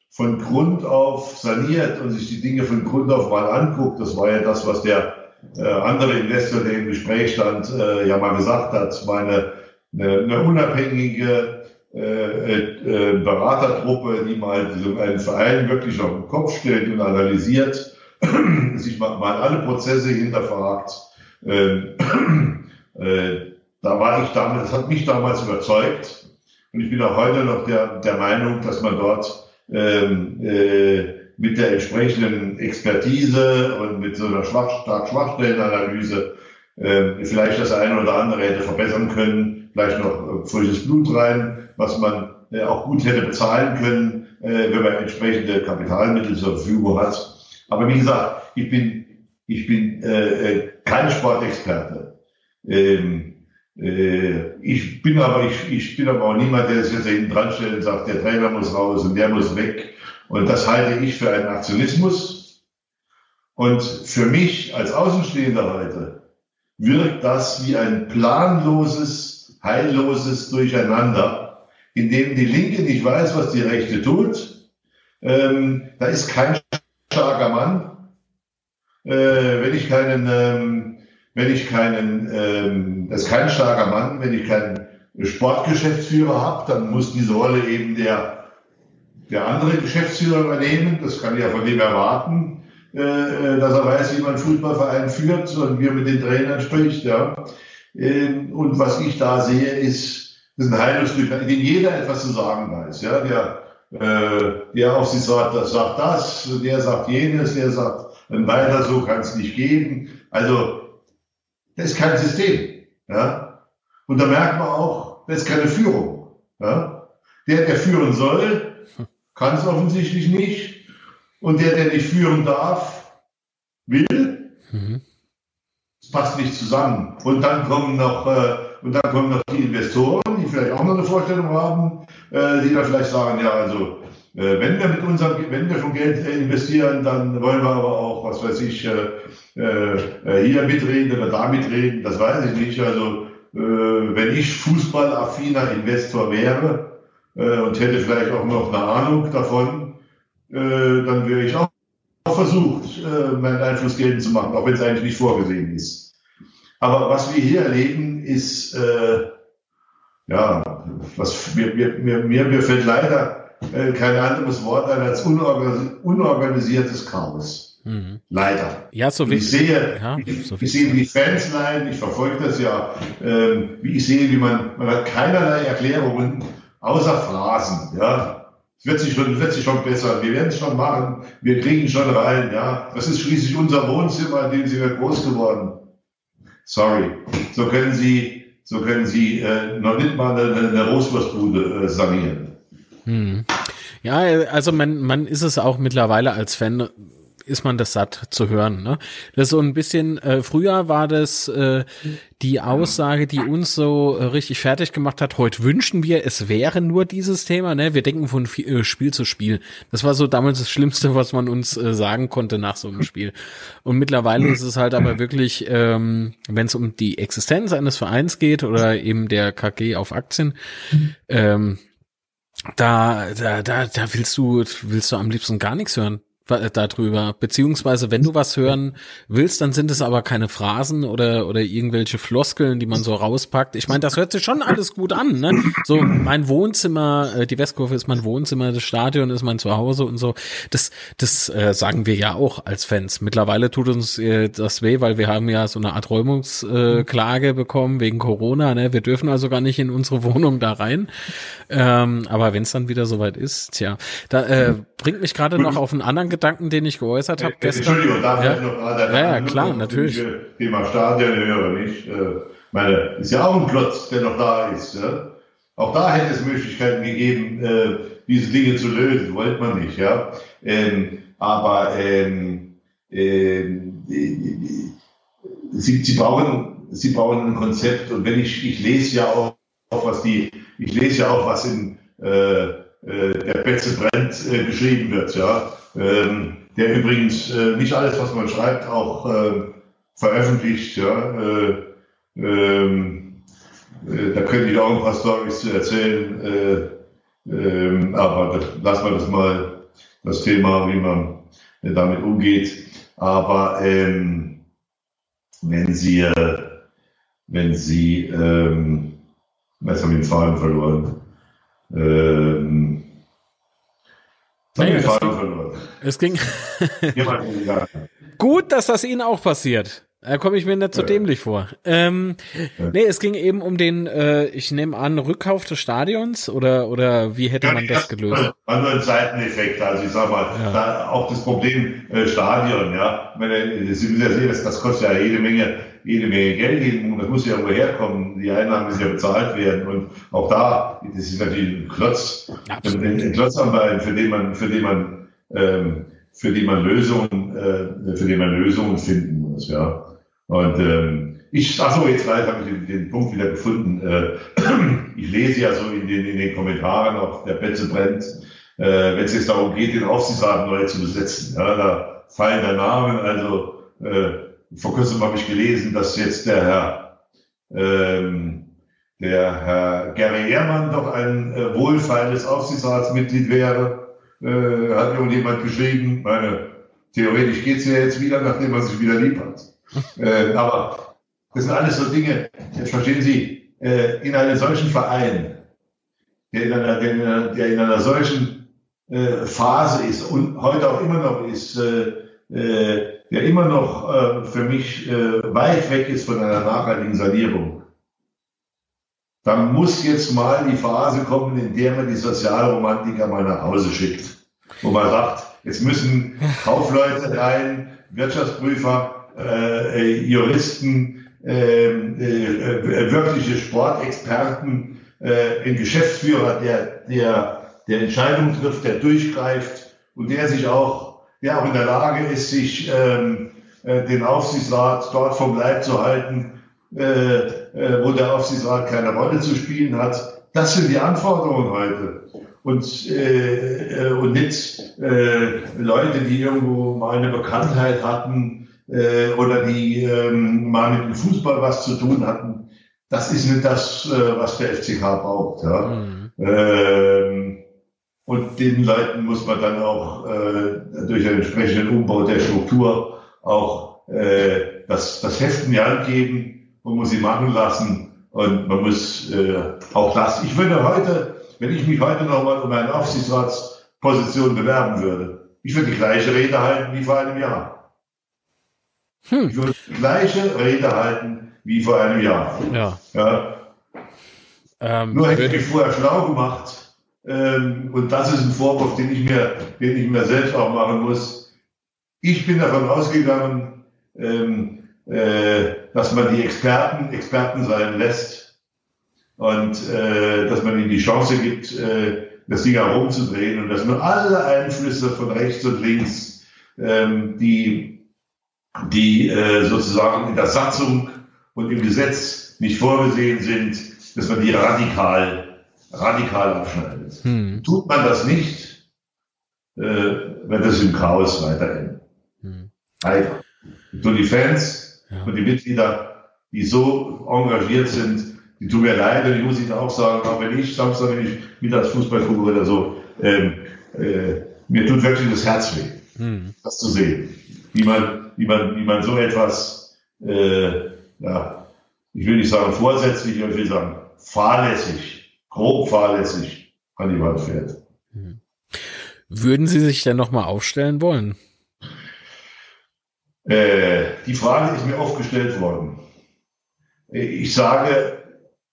von Grund auf saniert und sich die Dinge von Grund auf mal anguckt. Das war ja das, was der äh, andere Investor, der im Gespräch stand, äh, ja mal gesagt hat, war eine, eine, unabhängige äh, äh, Beratertruppe, die mal einen Verein wirklich auf den Kopf stellt und analysiert, sich mal, mal alle Prozesse hinterfragt. Ähm, äh, da war ich damals, das hat mich damals überzeugt. Und ich bin auch heute noch der, der Meinung, dass man dort ähm, äh, mit der entsprechenden Expertise und mit so einer Schwach, Schwachstellenanalyse äh, vielleicht das eine oder andere hätte verbessern können, vielleicht noch äh, frisches Blut rein, was man äh, auch gut hätte bezahlen können, äh, wenn man entsprechende Kapitalmittel zur Verfügung hat. Aber wie gesagt, ich bin, ich bin äh, äh kein Sportexperte. Ähm, äh, ich bin aber, ich, ich bin aber auch niemand, der sich jetzt hinten dran stellt und sagt, der Trainer muss raus und der muss weg. Und das halte ich für einen Aktionismus. Und für mich als Außenstehender heute wirkt das wie ein planloses, heilloses Durcheinander, in dem die Linke nicht weiß, was die Rechte tut. Ähm, da ist kein starker Mann. Äh, wenn ich keinen ähm, wenn ich keinen, ähm, das ist kein starker Mann, wenn ich keinen Sportgeschäftsführer habe, dann muss diese Rolle eben der, der andere Geschäftsführer übernehmen. Das kann ich ja von dem erwarten, äh, äh dass er weiß, wie man Fußballverein führt und wie er mit den Trainern spricht. Ja. Ähm, und was ich da sehe, ist, ist ein Heilungsstück, in dem jeder etwas zu sagen weiß. Ja. Der, äh, der auf sich sagt, das sagt das, der sagt jenes, der sagt, weiter so kann es nicht geben. Also das ist kein System. Ja? Und da merkt man auch, das ist keine Führung. Ja? Der, der führen soll, kann es offensichtlich nicht. Und der, der nicht führen darf, will. Mhm. Das passt nicht zusammen. Und dann kommen noch, äh, und dann kommen noch die Investoren, die vielleicht auch noch eine Vorstellung haben, äh, die dann vielleicht sagen, ja, also wenn wir mit unserem, wenn wir schon Geld äh, investieren, dann wollen wir aber auch, was weiß ich, äh, äh, hier mitreden oder da mitreden, das weiß ich nicht. Also äh, wenn ich fußballaffiner Investor wäre äh, und hätte vielleicht auch noch eine Ahnung davon, äh, dann wäre ich auch versucht, äh, meinen Einfluss geltend zu machen, auch wenn es eigentlich nicht vorgesehen ist. Aber was wir hier erleben, ist, äh, ja, was mir, mir, mir, mir fällt leider äh, kein anderes Wort ein als unorganisiertes Chaos. Mhm. Leider. Ja, so wie ich sehe, ja, ich, so ich sehe, wie Fans leiden, ich verfolge das ja, ähm, wie ich sehe, wie man, man hat keinerlei Erklärungen außer Phrasen, ja. Es wird sich schon, wird sich schon besser. Wir werden es schon machen. Wir kriegen schon rein, ja. Das ist schließlich unser Wohnzimmer, in dem sind wir groß geworden. Sorry. So können Sie, so können Sie äh, noch nicht mal eine, eine Rostwurstbude äh, sanieren. Hm. Ja, also man, man ist es auch mittlerweile als Fan ist man das satt zu hören. Ne? Das ist so ein bisschen, äh, früher war das äh, die Aussage, die uns so äh, richtig fertig gemacht hat. Heute wünschen wir, es wäre nur dieses Thema. Ne? Wir denken von äh, Spiel zu Spiel. Das war so damals das Schlimmste, was man uns äh, sagen konnte nach so einem Spiel. Und mittlerweile ist es halt aber wirklich, ähm, wenn es um die Existenz eines Vereins geht oder eben der KG auf Aktien, ähm, da, da, da, da willst du, willst du am liebsten gar nichts hören darüber. Beziehungsweise, wenn du was hören willst, dann sind es aber keine Phrasen oder, oder irgendwelche Floskeln, die man so rauspackt. Ich meine, das hört sich schon alles gut an, ne? So, mein Wohnzimmer, äh, die Westkurve ist mein Wohnzimmer, das Stadion ist mein Zuhause und so. Das, das äh, sagen wir ja auch als Fans. Mittlerweile tut uns äh, das weh, weil wir haben ja so eine Art Räumungsklage äh, bekommen wegen Corona, ne? Wir dürfen also gar nicht in unsere Wohnung da rein. Ähm, aber wenn es dann wieder soweit ist, tja, da äh, bringt mich gerade noch auf einen anderen Gedanken, den ich geäußert habe äh, gestern. Entschuldigung, darf ja? ich noch gerade Ja, ja, klar, natürlich. Thema Stadion höre nicht. Äh, meine, ist ja auch ein Klotz, der noch da ist. Ja? Auch da hätte es Möglichkeiten gegeben, äh, diese Dinge zu lösen. Wollte man nicht, ja. Ähm, aber ähm, ähm, sie, sie brauchen, sie brauchen ein Konzept. Und wenn ich, ich lese ja auch, was die, ich lese ja auch, was in äh, äh, der Betze brennt äh, geschrieben wird, ja. Ähm, der übrigens äh, nicht alles, was man schreibt, auch äh, veröffentlicht, ja. Äh, ähm, äh, da könnte ich auch ein paar Storys zu erzählen, äh, äh, aber das, lassen wir das mal, das Thema, wie man äh, damit umgeht. Aber ähm, wenn Sie, äh, wenn Sie, ähm, jetzt haben wir den Faden verloren. Ähm, naja, es, ging, es ging. Gut, dass das Ihnen auch passiert. Da komme ich mir nicht so ja. dämlich vor. Ähm, ja. Nee, es ging eben um den, äh, ich nehme an, Rückkauf des Stadions oder oder wie hätte ja, man das, gelöst? War nur ein Seiteneffekt. Also ich sag mal, da auch das Problem äh, Stadion, ja. Meine, Sie müssen ja sehen, das, das kostet ja jede Menge, jede Menge Geld jeden Das muss ja irgendwo herkommen. Die Einnahmen müssen ja bezahlt werden. Und auch da, das ist natürlich ein Klotz, Absolut. ein, ein Klotz am Bein, für den man, für den man, ähm, für den man Lösungen, äh, für den man Lösungen finden muss, ja. Und ähm, ich, ach so, jetzt habe ich den, den, Punkt wieder gefunden. Äh, ich lese ja so in den, in den Kommentaren, ob der Betze brennt, äh, wenn es jetzt darum geht, den Aufsichtsrat neu zu besetzen. Ja, da fallen da Namen. Also äh, vor kurzem habe ich gelesen, dass jetzt der Herr, ähm, der Herr Gary Ehrmann doch ein äh, wohlfeiles Aufsichtsratsmitglied wäre. Äh, hat irgendjemand geschrieben. Meine, theoretisch geht's ja jetzt wieder, nachdem man sich wieder lieb hat äh, aber das sind alles so Dinge, jetzt verstehen Sie, äh, in einem solchen Verein, der in einer, der, der in einer solchen äh, Phase ist und heute auch immer noch ist, äh, äh, der immer noch äh, für mich äh, weit weg ist von einer nachhaltigen Sanierung. Dann muss jetzt mal die Phase kommen, in der man die Sozialromantiker mal nach Hause schickt. Wo man sagt, jetzt müssen Kaufleute rein, Wirtschaftsprüfer, äh, Juristen, ähm, äh, äh, wirkliche Sportexperten, äh, ein Geschäftsführer, der, der, der Entscheidungen trifft, der durchgreift und der sich auch, der auch in der Lage ist, sich ähm, äh, den Aufsichtsrat dort vom Leib zu halten, äh, äh, wo der Aufsichtsrat keine Rolle zu spielen hat. Das sind die Anforderungen heute. Und, äh, äh und nicht äh, Leute, die irgendwo mal eine Bekanntheit hatten, äh, oder die ähm, mal mit dem Fußball was zu tun hatten. Das ist nicht das, äh, was der FCK braucht. Ja. Mhm. Ähm, und den Leuten muss man dann auch äh, durch einen entsprechenden Umbau der Struktur auch äh, das, das Heft in die Hand geben. Man muss sie machen lassen und man muss äh, auch das. Ich würde heute, wenn ich mich heute nochmal um eine Aufsichtsratsposition bewerben würde, ich würde die gleiche Rede halten wie vor einem Jahr. Hm. Ich würde die gleiche Rede halten wie vor einem Jahr. Ja. ja. Ähm, Nur hätte ich mich vorher schlau gemacht. Ähm, und das ist ein Vorwurf, den ich mir, den ich mir selbst auch machen muss. Ich bin davon ausgegangen, ähm, äh, dass man die Experten Experten sein lässt und äh, dass man ihnen die Chance gibt, äh, das Ding herumzudrehen und dass man alle Einflüsse von rechts und links, ähm, die die sozusagen in der Satzung und im Gesetz nicht vorgesehen sind, dass man die radikal, radikal abschneidet. Hm. Tut man das nicht, äh, wird es im Chaos weiterhin. Hm. Leider. Und die Fans ja. und die Mitglieder, die so engagiert sind, die tun mir leid und ich muss ihnen auch sagen, auch wenn ich Samstag, wenn ich mittags Fußball gucke oder so, ähm, äh, mir tut wirklich das Herz weh, hm. das zu sehen wie man, wie man, wie man so etwas, äh, ja, ich will nicht sagen vorsätzlich, ich will sagen fahrlässig, grob fahrlässig an die Wand fährt. Würden Sie sich denn nochmal aufstellen wollen? Äh, die Frage ist mir oft gestellt worden. Ich sage,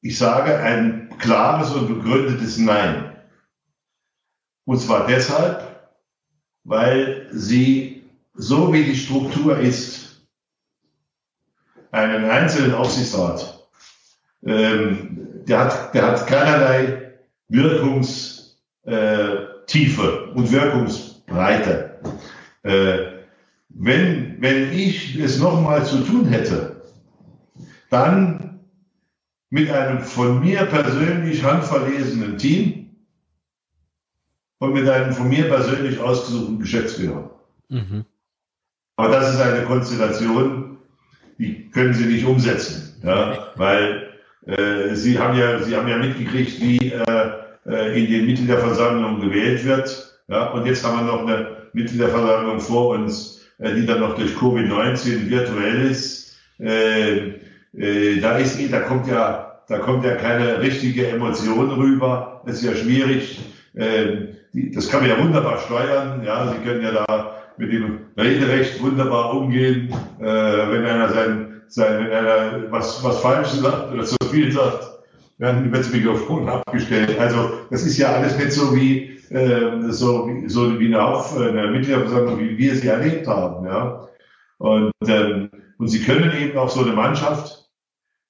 ich sage ein klares und begründetes Nein. Und zwar deshalb, weil sie so wie die Struktur ist, einen einzelnen Aufsichtsrat, ähm, der, hat, der hat keinerlei Wirkungstiefe äh, und Wirkungsbreite. Äh, wenn, wenn ich es nochmal zu tun hätte, dann mit einem von mir persönlich handverlesenen Team, und mit einem von mir persönlich ausgesuchten Geschäftsführer. Mhm. Aber das ist eine Konstellation, die können Sie nicht umsetzen, ja, weil äh, Sie haben ja, Sie haben ja mitgekriegt, wie äh, äh in den Mitgliederversammlungen gewählt wird, ja, und jetzt haben wir noch eine Mitgliederversammlung vor uns, äh, die dann noch durch Covid-19 virtuell ist. Äh, äh, da ist, da kommt ja, da kommt ja keine richtige Emotion rüber. Das ist ja schwierig. Äh, die, das kann man ja wunderbar steuern. Ja, Sie können ja da mit dem Rederecht wunderbar umgehen, äh, wenn einer sein, sein, wenn einer was, was Falsches sagt oder zu viel sagt, dann wird das Mikrofon abgestellt. Also das ist ja alles nicht so wie äh, so, so wie eine, Auf, eine Mitgliederversammlung, wie wir sie erlebt haben. Ja. Und, ähm, und sie können eben auch so eine Mannschaft,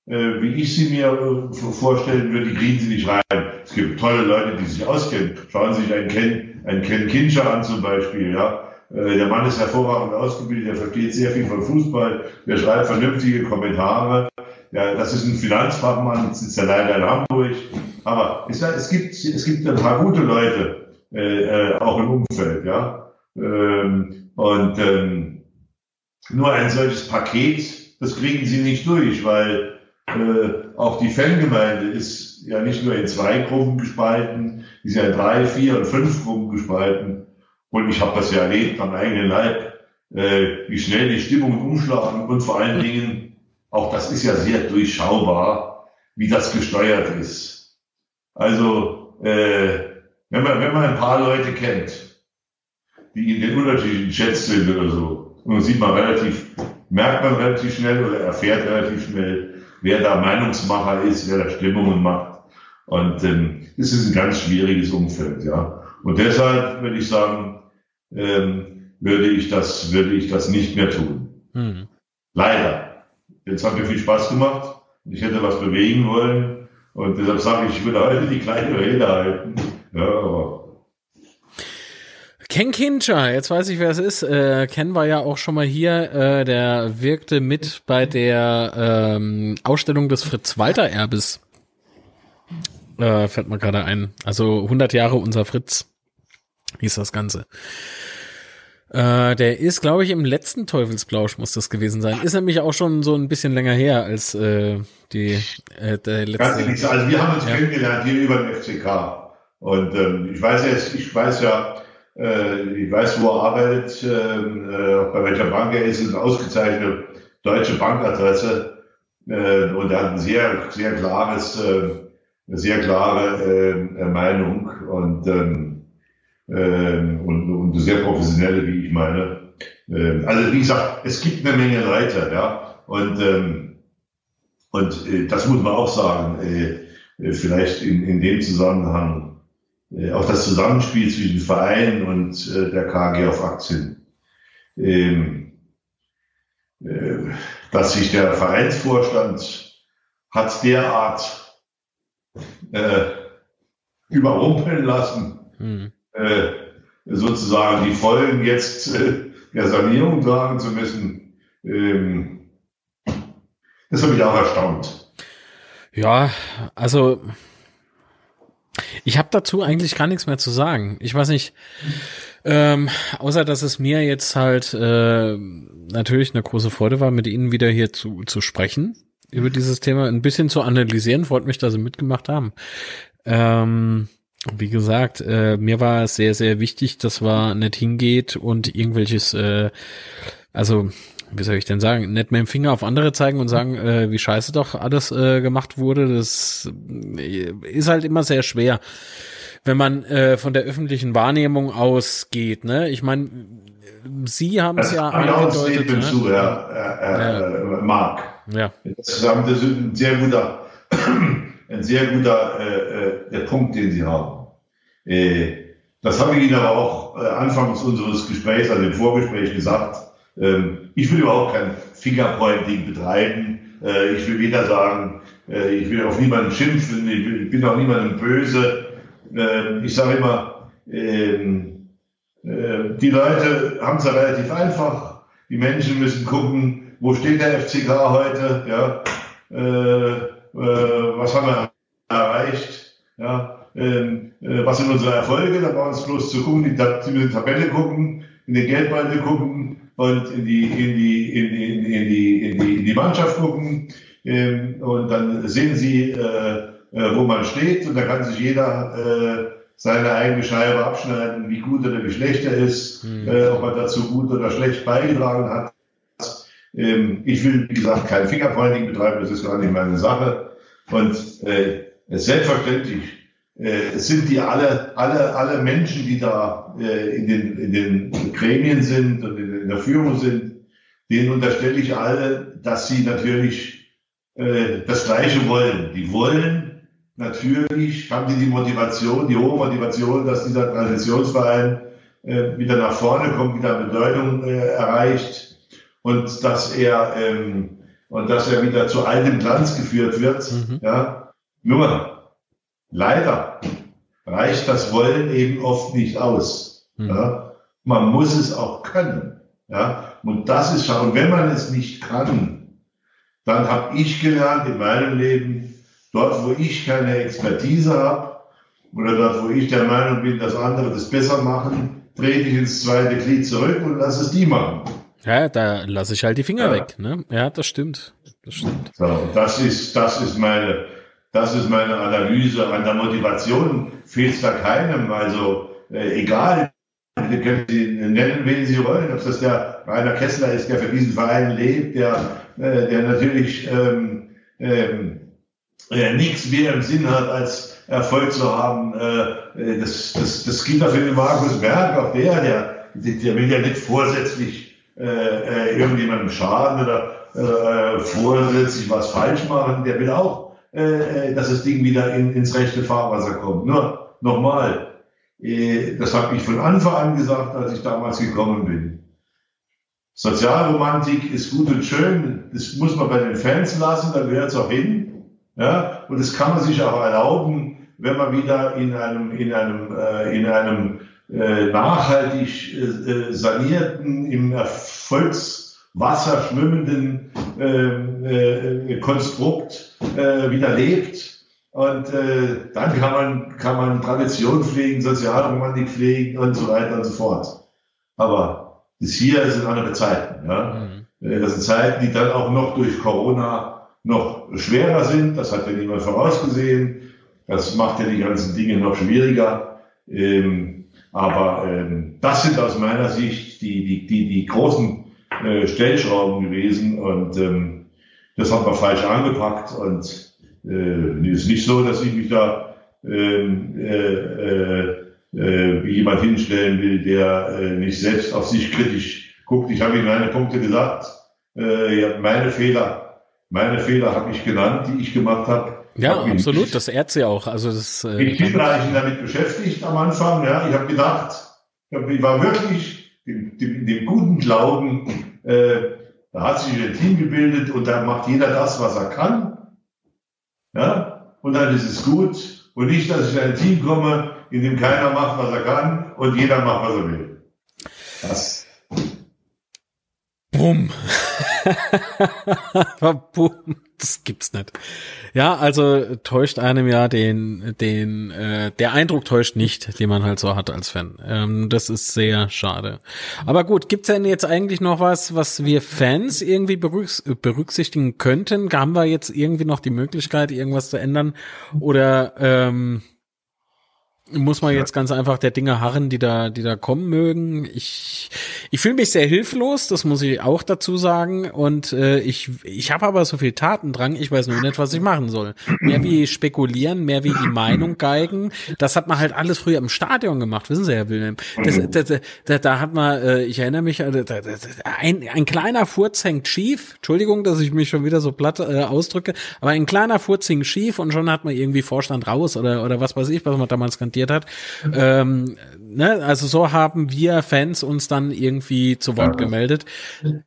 äh, wie ich sie mir vorstellen würde, die kriegen sie nicht rein. Es gibt tolle Leute, die sich auskennen. Schauen Sie sich einen Ken, einen Ken Kinscher an zum Beispiel. Ja. Äh, der Mann ist hervorragend ausgebildet, der versteht sehr viel von Fußball, der schreibt vernünftige Kommentare. Ja, das ist ein Finanzfachmann, sitzt ja leider in Hamburg. Aber es, es, gibt, es gibt ein paar gute Leute, äh, äh, auch im Umfeld, ja. Ähm, und ähm, nur ein solches Paket, das kriegen sie nicht durch, weil äh, auch die Fangemeinde ist ja nicht nur in zwei Gruppen gespalten, ist ja in drei, vier und fünf Gruppen gespalten. Und ich habe das ja erlebt am eigenen Leib, äh, wie schnell die Stimmungen umschlagen und vor allen Dingen, auch das ist ja sehr durchschaubar, wie das gesteuert ist. Also äh, wenn man, wenn man ein paar Leute kennt, die in den unterschiedlichen Chats sind oder so, und sieht man relativ, merkt man relativ schnell oder erfährt relativ schnell, wer da Meinungsmacher ist, wer da Stimmungen macht. Und ähm, das ist ein ganz schwieriges Umfeld, ja. Und deshalb würde ich sagen, ähm, würde ich das, würde ich das nicht mehr tun. Mhm. Leider. Jetzt hat mir viel Spaß gemacht. Ich hätte was bewegen wollen. Und deshalb sage ich, ich würde heute die kleine Rede halten. Ja, aber Ken Kincher, jetzt weiß ich, wer es ist. Äh, Ken war ja auch schon mal hier. Äh, der wirkte mit bei der ähm, Ausstellung des Fritz-Walter-Erbes. Äh, fällt mir gerade ein. Also 100 Jahre unser Fritz hieß das Ganze. Äh, der ist, glaube ich, im letzten Teufelsplausch muss das gewesen sein. Ist nämlich auch schon so ein bisschen länger her als äh, die äh, der letzte. Also wir haben uns ja. kennengelernt hier über den FCK. Und ähm, ich weiß jetzt, ich weiß ja, äh, ich weiß, wo er arbeitet, ähm, äh, bei welcher Bank er ist, ist eine ausgezeichnete deutsche Bankadresse. Äh, und er hat ein sehr, sehr klares, äh, eine sehr klare äh, Meinung und, ähm, äh, und, und sehr professionelle, wie ich meine. Äh, also wie gesagt, es gibt eine Menge Leute, ja. Und, ähm, und äh, das muss man auch sagen, äh, vielleicht in, in dem Zusammenhang äh, auch das Zusammenspiel zwischen Verein und äh, der KG auf Aktien. Ähm, äh, dass sich der Vereinsvorstand hat derart äh, überrumpeln lassen, mhm. Äh, sozusagen die Folgen jetzt äh, der Sanierung tragen zu müssen. Ähm, das hat mich auch erstaunt. Ja, also ich habe dazu eigentlich gar nichts mehr zu sagen. Ich weiß nicht, ähm, außer dass es mir jetzt halt äh, natürlich eine große Freude war, mit Ihnen wieder hier zu, zu sprechen über dieses Thema, ein bisschen zu analysieren. Freut mich, dass Sie mitgemacht haben. Ähm, wie gesagt, äh, mir war es sehr, sehr wichtig, dass man nicht hingeht und irgendwelches, äh, also wie soll ich denn sagen, nicht mit dem Finger auf andere zeigen und sagen, äh, wie scheiße doch alles äh, gemacht wurde. Das äh, ist halt immer sehr schwer, wenn man äh, von der öffentlichen Wahrnehmung ausgeht. Ne? Ich meine, Sie haben es ja angedeutet. Ne? Zu, Herr, Herr, Herr ja. Mark. Ja. Das ist ein sehr guter, ein sehr guter äh, äh, Punkt, den Sie haben. Äh, das habe ich Ihnen aber auch äh, anfangs unseres Gesprächs, also im Vorgespräch gesagt ähm, ich will überhaupt kein Fingerpointing betreiben. Äh, ich will weder sagen, äh, ich will auf niemanden schimpfen, ich, will, ich bin auch niemandem böse. Äh, ich sage immer, ähm, äh, die Leute haben es ja relativ einfach. Die Menschen müssen gucken, wo steht der FCK heute, ja, äh, was haben wir erreicht, ja, ähm, äh, was sind unsere Erfolge, da brauchen wir bloß zu gucken, die, die Tabelle gucken, in den Geldbeutel gucken und in die, in die, in die, in die, in die, in die Mannschaft gucken. Ähm, und dann sehen sie, äh, äh, wo man steht und da kann sich jeder äh, seine eigene Scheibe abschneiden, wie gut oder wie schlecht er ist, mhm. äh, ob er dazu gut oder schlecht beigetragen hat. Ähm, ich will, wie gesagt, kein Fingerpointing betreiben, das ist gar nicht meine Sache. Und äh, selbstverständlich äh, sind die alle, alle, alle Menschen, die da äh, in, den, in den Gremien sind und in, in der Führung sind, denen unterstelle ich alle, dass sie natürlich äh, das Gleiche wollen. Die wollen natürlich, haben die die Motivation, die hohe Motivation, dass dieser Transitionsverein äh, wieder nach vorne kommt, wieder Bedeutung äh, erreicht und dass er ähm, und dass er wieder zu altem Glanz geführt wird. Mhm. Ja, nur leider reicht das Wollen eben oft nicht aus. Mhm. Ja? Man muss es auch können. Ja? Und das ist schon, und wenn man es nicht kann, dann habe ich gelernt in meinem Leben, dort wo ich keine Expertise habe oder dort wo ich der Meinung bin, dass andere das besser machen, trete ich ins zweite Glied zurück und lasse es die machen. Ja, da lasse ich halt die Finger ja. weg. Ne? Ja, das stimmt. Das stimmt. So, das ist, das ist meine, das ist meine Analyse. An der Motivation fehlt es da keinem. Also äh, egal, Sie können Sie nennen, wen Sie wollen, ob das der Rainer Kessler ist, der für diesen Verein lebt, der, äh, der natürlich ähm, ähm, äh, nichts mehr im Sinn hat, als Erfolg zu haben. Äh, das, das, das gilt auch für den Markus Berg, auch der, der, der will ja nicht vorsätzlich äh, äh irgendjemandem schaden oder äh, vorsätzlich was falsch machen. Der will auch, äh, dass das Ding wieder in, ins rechte Fahrwasser kommt. Nur nochmal, äh, das habe ich von Anfang an gesagt, als ich damals gekommen bin. Sozialromantik ist gut und schön, das muss man bei den Fans lassen, da gehört es auch hin. Ja? Und das kann man sich auch erlauben, wenn man wieder in einem, in einem, äh, in einem äh, nachhaltig äh, sanierten, im Erfolgswasser schwimmenden äh, äh, Konstrukt äh, wieder lebt und äh, dann kann man, kann man Tradition pflegen, Sozialromantik pflegen und so weiter und so fort. Aber das hier sind andere Zeiten. Ja? Mhm. Äh, das sind Zeiten, die dann auch noch durch Corona noch schwerer sind. Das hat ja niemand vorausgesehen. Das macht ja die ganzen Dinge noch schwieriger. Ähm, aber ähm, das sind aus meiner Sicht die, die, die, die großen äh, Stellschrauben gewesen. Und ähm, das hat man falsch angepackt. Und äh, ist nicht so, dass ich mich da ähm, äh, äh, äh, wie jemand hinstellen will, der äh, nicht selbst auf sich kritisch guckt. Ich habe Ihnen meine Punkte gesagt. Äh, meine Fehler, meine Fehler habe ich genannt, die ich gemacht habe. Ja, absolut. Nicht, das ehrt sie auch. Also das. Äh, ich bin eigentlich damit beschäftigt am Anfang. Ja, ich habe gedacht, ich war wirklich dem, dem, dem guten Glauben. Äh, da hat sich ein Team gebildet und da macht jeder das, was er kann. Ja? Und dann ist es gut. Und nicht, dass ich in ein Team komme, in dem keiner macht, was er kann und jeder macht, was er will. Das. Bumm. Bumm. Das gibt's nicht. Ja, also täuscht einem ja den, den, äh, der Eindruck täuscht nicht, den man halt so hat als Fan. Ähm, das ist sehr schade. Aber gut, gibt's denn jetzt eigentlich noch was, was wir Fans irgendwie berücksichtigen könnten? Haben wir jetzt irgendwie noch die Möglichkeit, irgendwas zu ändern? Oder ähm, muss man jetzt ganz einfach der Dinge harren, die da, die da kommen mögen. Ich, ich fühle mich sehr hilflos, das muss ich auch dazu sagen. Und äh, ich, ich habe aber so viel Tatendrang, ich weiß nur nicht, was ich machen soll. Mehr wie spekulieren, mehr wie die Meinung geigen. Das hat man halt alles früher im Stadion gemacht, wissen Sie, Herr Wilhelm. Das, das, das, da hat man, äh, ich erinnere mich, äh, ein, ein kleiner Furz hängt schief. Entschuldigung, dass ich mich schon wieder so platt äh, ausdrücke, aber ein kleiner Furz hängt schief und schon hat man irgendwie Vorstand raus oder, oder was weiß ich, was man damals kantiert diskutiert hat. Ähm, ne, also so haben wir Fans uns dann irgendwie zu Wort gemeldet.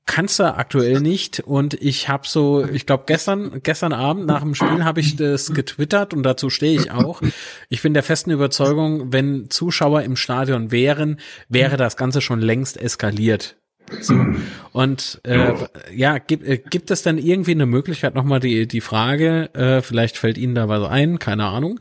Kannst du aktuell nicht. Und ich habe so, ich glaube gestern, gestern Abend nach dem Spiel habe ich das getwittert und dazu stehe ich auch. Ich bin der festen Überzeugung, wenn Zuschauer im Stadion wären, wäre das Ganze schon längst eskaliert So. Und äh, ja, gibt, äh, gibt es dann irgendwie eine Möglichkeit, nochmal die, die Frage, äh, vielleicht fällt Ihnen da was ein, keine Ahnung,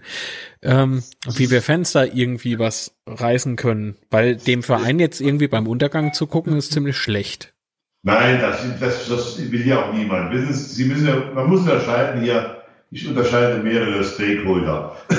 ähm, wie wir Fans da irgendwie was reißen können. Weil dem Verein jetzt irgendwie beim Untergang zu gucken, ist ziemlich schlecht. Nein, das, das, das will ja auch niemand. Wissen Sie, Sie müssen ja, man muss unterscheiden hier, ich unterscheide mehrere Stakeholder.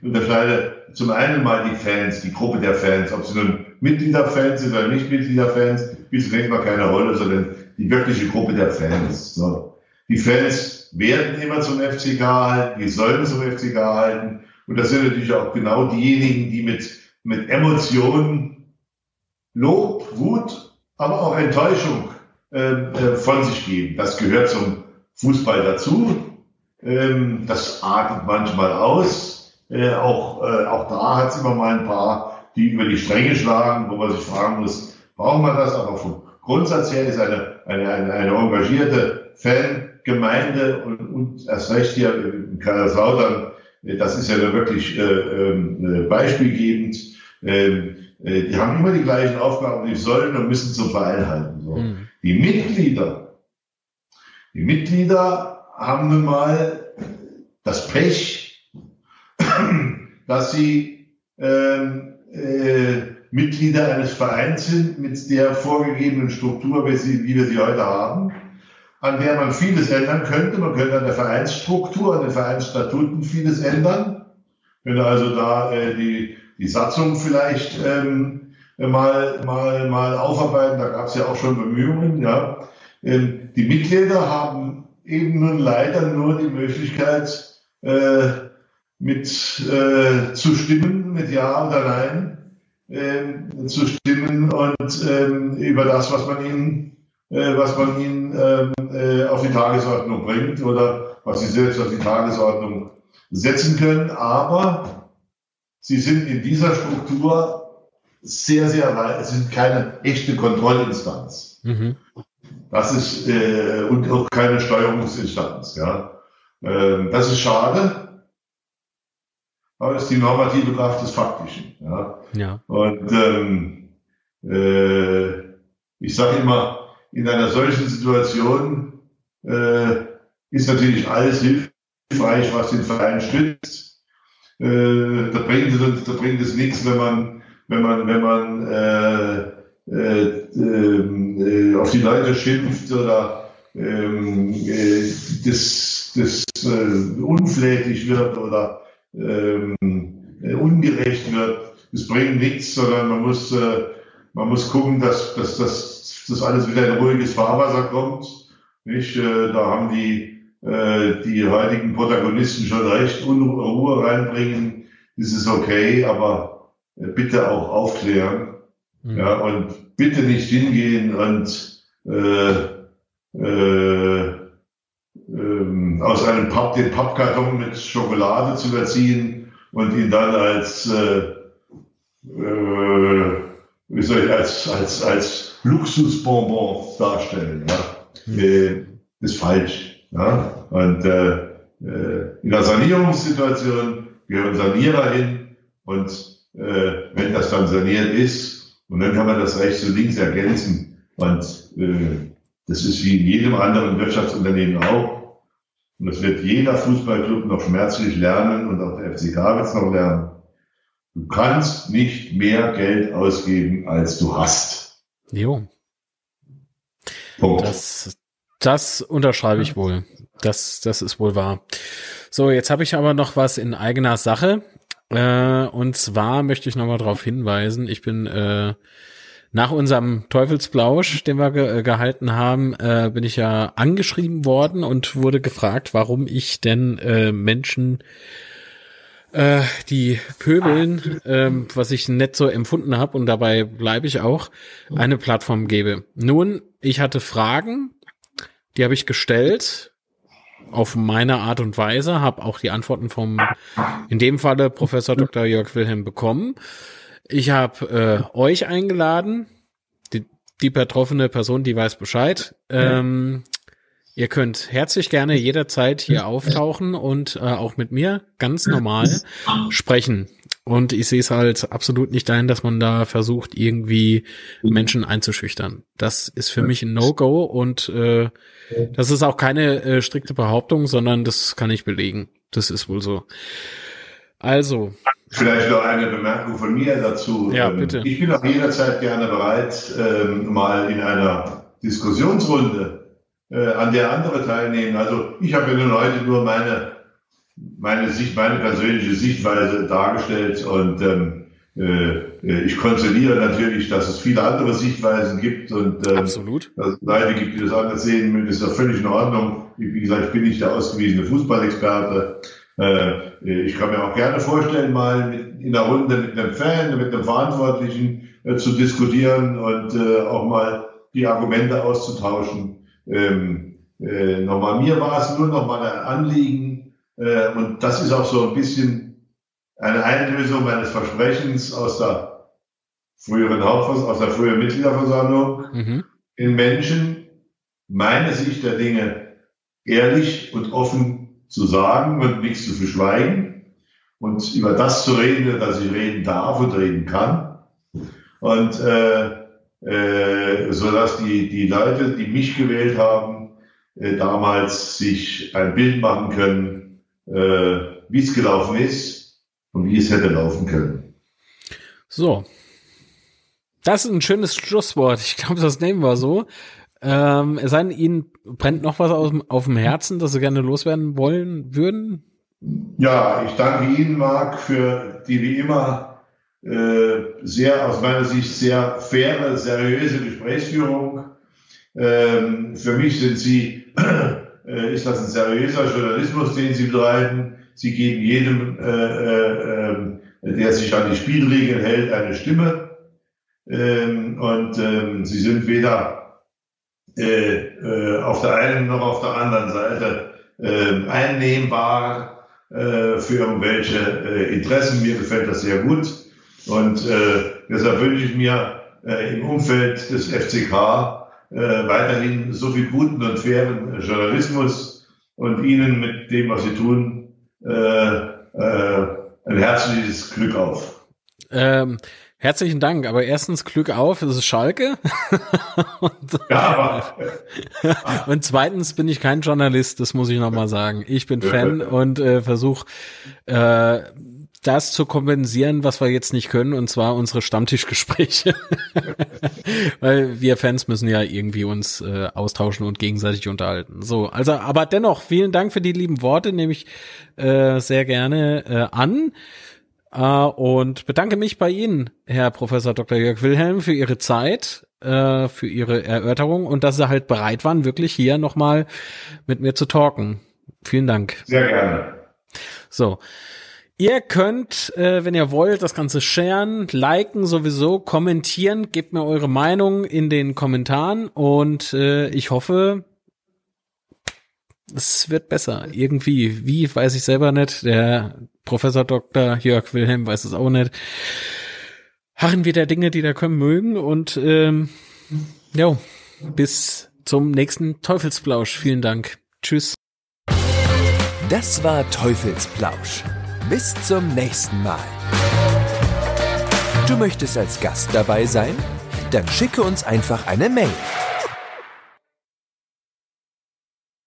ich unterscheide zum einen mal die Fans, die Gruppe der Fans, ob sie nun Mitgliederfans sind oder nicht Mitgliederfans, spielt zunächst mal keine Rolle, sondern die wirkliche Gruppe der Fans. So. Die Fans werden immer zum FCK halten, die sollen zum FCK halten. Und das sind natürlich auch genau diejenigen, die mit, mit Emotionen, Lob, Wut, aber auch Enttäuschung äh, äh, von sich geben. Das gehört zum Fußball dazu. Ähm, das artet manchmal aus. Äh, auch, äh, auch da hat es immer mal ein paar, die über die Stränge schlagen, wo man sich fragen muss, brauchen wir das? Aber vom Grundsatz her ist eine, eine, eine, eine engagierte Fangemeinde und, und erst recht hier in Kaiserslautern, äh, das ist ja wirklich äh, äh, beispielgebend. Ähm, äh, die haben immer die gleichen Aufgaben, die sollen und müssen zum Verein halten. So. Mhm. Die Mitglieder, die Mitglieder haben nun mal das Pech, dass sie ähm, äh, Mitglieder eines Vereins sind mit der vorgegebenen Struktur, wie, wir sie heute haben, an der man vieles ändern könnte. Man könnte an der Vereinsstruktur, an den Vereinsstatuten vieles ändern. Könnte also da äh, die die Satzung vielleicht ähm, mal, mal, mal aufarbeiten. Da gab es ja auch schon Bemühungen. Ja. Ähm, die Mitglieder haben eben nun leider nur die Möglichkeit, äh, mit äh, zu stimmen, mit Ja oder Nein äh, zu stimmen und ähm, über das, was man ihnen, äh, was man ihnen ähm, äh, auf die Tagesordnung bringt oder was sie selbst auf die Tagesordnung setzen können. Aber Sie sind in dieser Struktur sehr, sehr weit, es sind keine echte Kontrollinstanz. Mhm. Das ist, äh, und auch keine Steuerungsinstanz, ja. Ähm, das ist schade, aber es ist die normative Kraft des Faktischen, ja. ja. Und, ähm, äh, ich sage immer, in einer solchen Situation äh, ist natürlich alles hilfreich, was den Verein stützt äh, da bringt es, da bringt es nichts, wenn man, wenn man, wenn man äh, äh, äh, auf die Leute schimpft oder ähm, äh, das, das äh, unflätig wird oder ähm, äh, ungerecht wird. Das bringt nichts, sondern man muss, äh, man muss gucken, dass, dass, dass das alles wieder in ruhiges Fahrwasser kommt. Nicht? Äh, da haben die äh, die heutigen Protagonisten schon recht Unruhe reinbringen, das ist okay, aber äh, bitte auch aufklären. Mhm. Ja, und bitte nicht hingehen und äh, äh, ähm, aus einem Papp, den Pappkarton mit Schokolade zu erziehen und ihn dann als, äh, äh, wie soll ich, als, als, als Luxusbonbon darstellen. Ja? Mhm. Äh, ist falsch. Ja? Und äh, äh, in der Sanierungssituation gehören Sanierer hin und äh, wenn das dann saniert ist, und dann kann man das rechts und links ergänzen. Und äh, das ist wie in jedem anderen Wirtschaftsunternehmen auch. Und das wird jeder Fußballclub noch schmerzlich lernen und auch der FCK wird es noch lernen. Du kannst nicht mehr Geld ausgeben, als du hast. Jo. Punkt. Das, das unterschreibe ich wohl. Das, das ist wohl wahr. So, jetzt habe ich aber noch was in eigener Sache. Äh, und zwar möchte ich nochmal darauf hinweisen, ich bin äh, nach unserem Teufelsblausch, den wir ge äh, gehalten haben, äh, bin ich ja angeschrieben worden und wurde gefragt, warum ich denn äh, Menschen äh, die pöbeln, ähm, was ich nicht so empfunden habe und dabei bleibe ich auch, eine Plattform gebe. Nun, ich hatte Fragen die habe ich gestellt auf meine Art und Weise, habe auch die Antworten vom, in dem Falle Professor Dr. Jörg Wilhelm bekommen. Ich habe äh, euch eingeladen, die, die betroffene Person, die weiß Bescheid. Ähm, ihr könnt herzlich gerne jederzeit hier auftauchen und äh, auch mit mir ganz normal sprechen. Und ich sehe es halt absolut nicht dahin, dass man da versucht, irgendwie Menschen einzuschüchtern. Das ist für mich ein No-Go und äh, das ist auch keine äh, strikte Behauptung, sondern das kann ich belegen. Das ist wohl so. Also. Vielleicht noch eine Bemerkung von mir dazu. Ja, bitte. Ich bin auch jederzeit gerne bereit, ähm, mal in einer Diskussionsrunde, äh, an der andere teilnehmen. Also ich habe ja nun heute nur meine meine Sicht, meine persönliche Sichtweise dargestellt und ähm, äh, ich konsoliere natürlich, dass es viele andere Sichtweisen gibt und ähm, Absolut. dass es Leute gibt, die das anders sehen ist ja völlig in Ordnung. Wie gesagt, ich bin nicht der ausgewiesene Fußballexperte. Äh, ich kann mir auch gerne vorstellen, mal in einer Runde mit einem Fan, mit einem Verantwortlichen äh, zu diskutieren und äh, auch mal die Argumente auszutauschen. Ähm, äh, nochmal, mir war es nur noch mal ein Anliegen, äh, und das ist auch so ein bisschen eine Einlösung meines Versprechens aus der früheren Hauptversammlung, aus der früheren Mitgliederversammlung, mhm. in Menschen meine Sicht der Dinge ehrlich und offen zu sagen und nichts zu verschweigen und über das zu reden, dass ich reden darf und reden kann. Und äh, äh, so dass die, die Leute, die mich gewählt haben, äh, damals sich ein Bild machen können, äh, wie es gelaufen ist und wie es hätte laufen können. So. Das ist ein schönes Schlusswort. Ich glaube, das nehmen wir so. Ähm, es sei denn, Ihnen brennt noch was auf, auf dem Herzen, das Sie gerne loswerden wollen würden? Ja, ich danke Ihnen, Marc, für die wie immer äh, sehr, aus meiner Sicht, sehr faire, seriöse Gesprächsführung. Ähm, für mich sind Sie äh, ist das ein seriöser Journalismus, den Sie betreiben. Sie geben jedem, äh, äh, ähm, der sich an die Spielregeln hält, eine Stimme. Ähm, und ähm, Sie sind weder äh, äh, auf der einen noch auf der anderen Seite äh, einnehmbar äh, für irgendwelche äh, Interessen. Mir gefällt das sehr gut. Und äh, deshalb wünsche ich mir äh, im Umfeld des FCK äh, weiterhin so viel guten und fairen Journalismus und Ihnen mit dem, was Sie tun, äh, äh, ein herzliches Glück auf. Ähm, herzlichen Dank, aber erstens Glück auf, es ist Schalke. und, ja, aber, und zweitens bin ich kein Journalist, das muss ich nochmal sagen. Ich bin Fan und äh, versuche äh, das zu kompensieren, was wir jetzt nicht können, und zwar unsere Stammtischgespräche. Weil wir Fans müssen ja irgendwie uns äh, austauschen und gegenseitig unterhalten. So, also, aber dennoch, vielen Dank für die lieben Worte, nehme ich äh, sehr gerne äh, an. Uh, und bedanke mich bei Ihnen, Herr Professor Dr. Jörg Wilhelm, für Ihre Zeit, uh, für Ihre Erörterung und dass Sie halt bereit waren, wirklich hier nochmal mit mir zu talken. Vielen Dank. Sehr gerne. So. Ihr könnt, äh, wenn ihr wollt, das Ganze sharen, liken sowieso, kommentieren, gebt mir eure Meinung in den Kommentaren und äh, ich hoffe, es wird besser. Irgendwie. Wie, weiß ich selber nicht. Der Professor Dr. Jörg Wilhelm weiß es auch nicht. Harren wir der Dinge, die da kommen mögen und ähm, ja, bis zum nächsten Teufelsplausch. Vielen Dank. Tschüss. Das war Teufelsplausch bis zum nächsten Mal. Du möchtest als Gast dabei sein? Dann schicke uns einfach eine Mail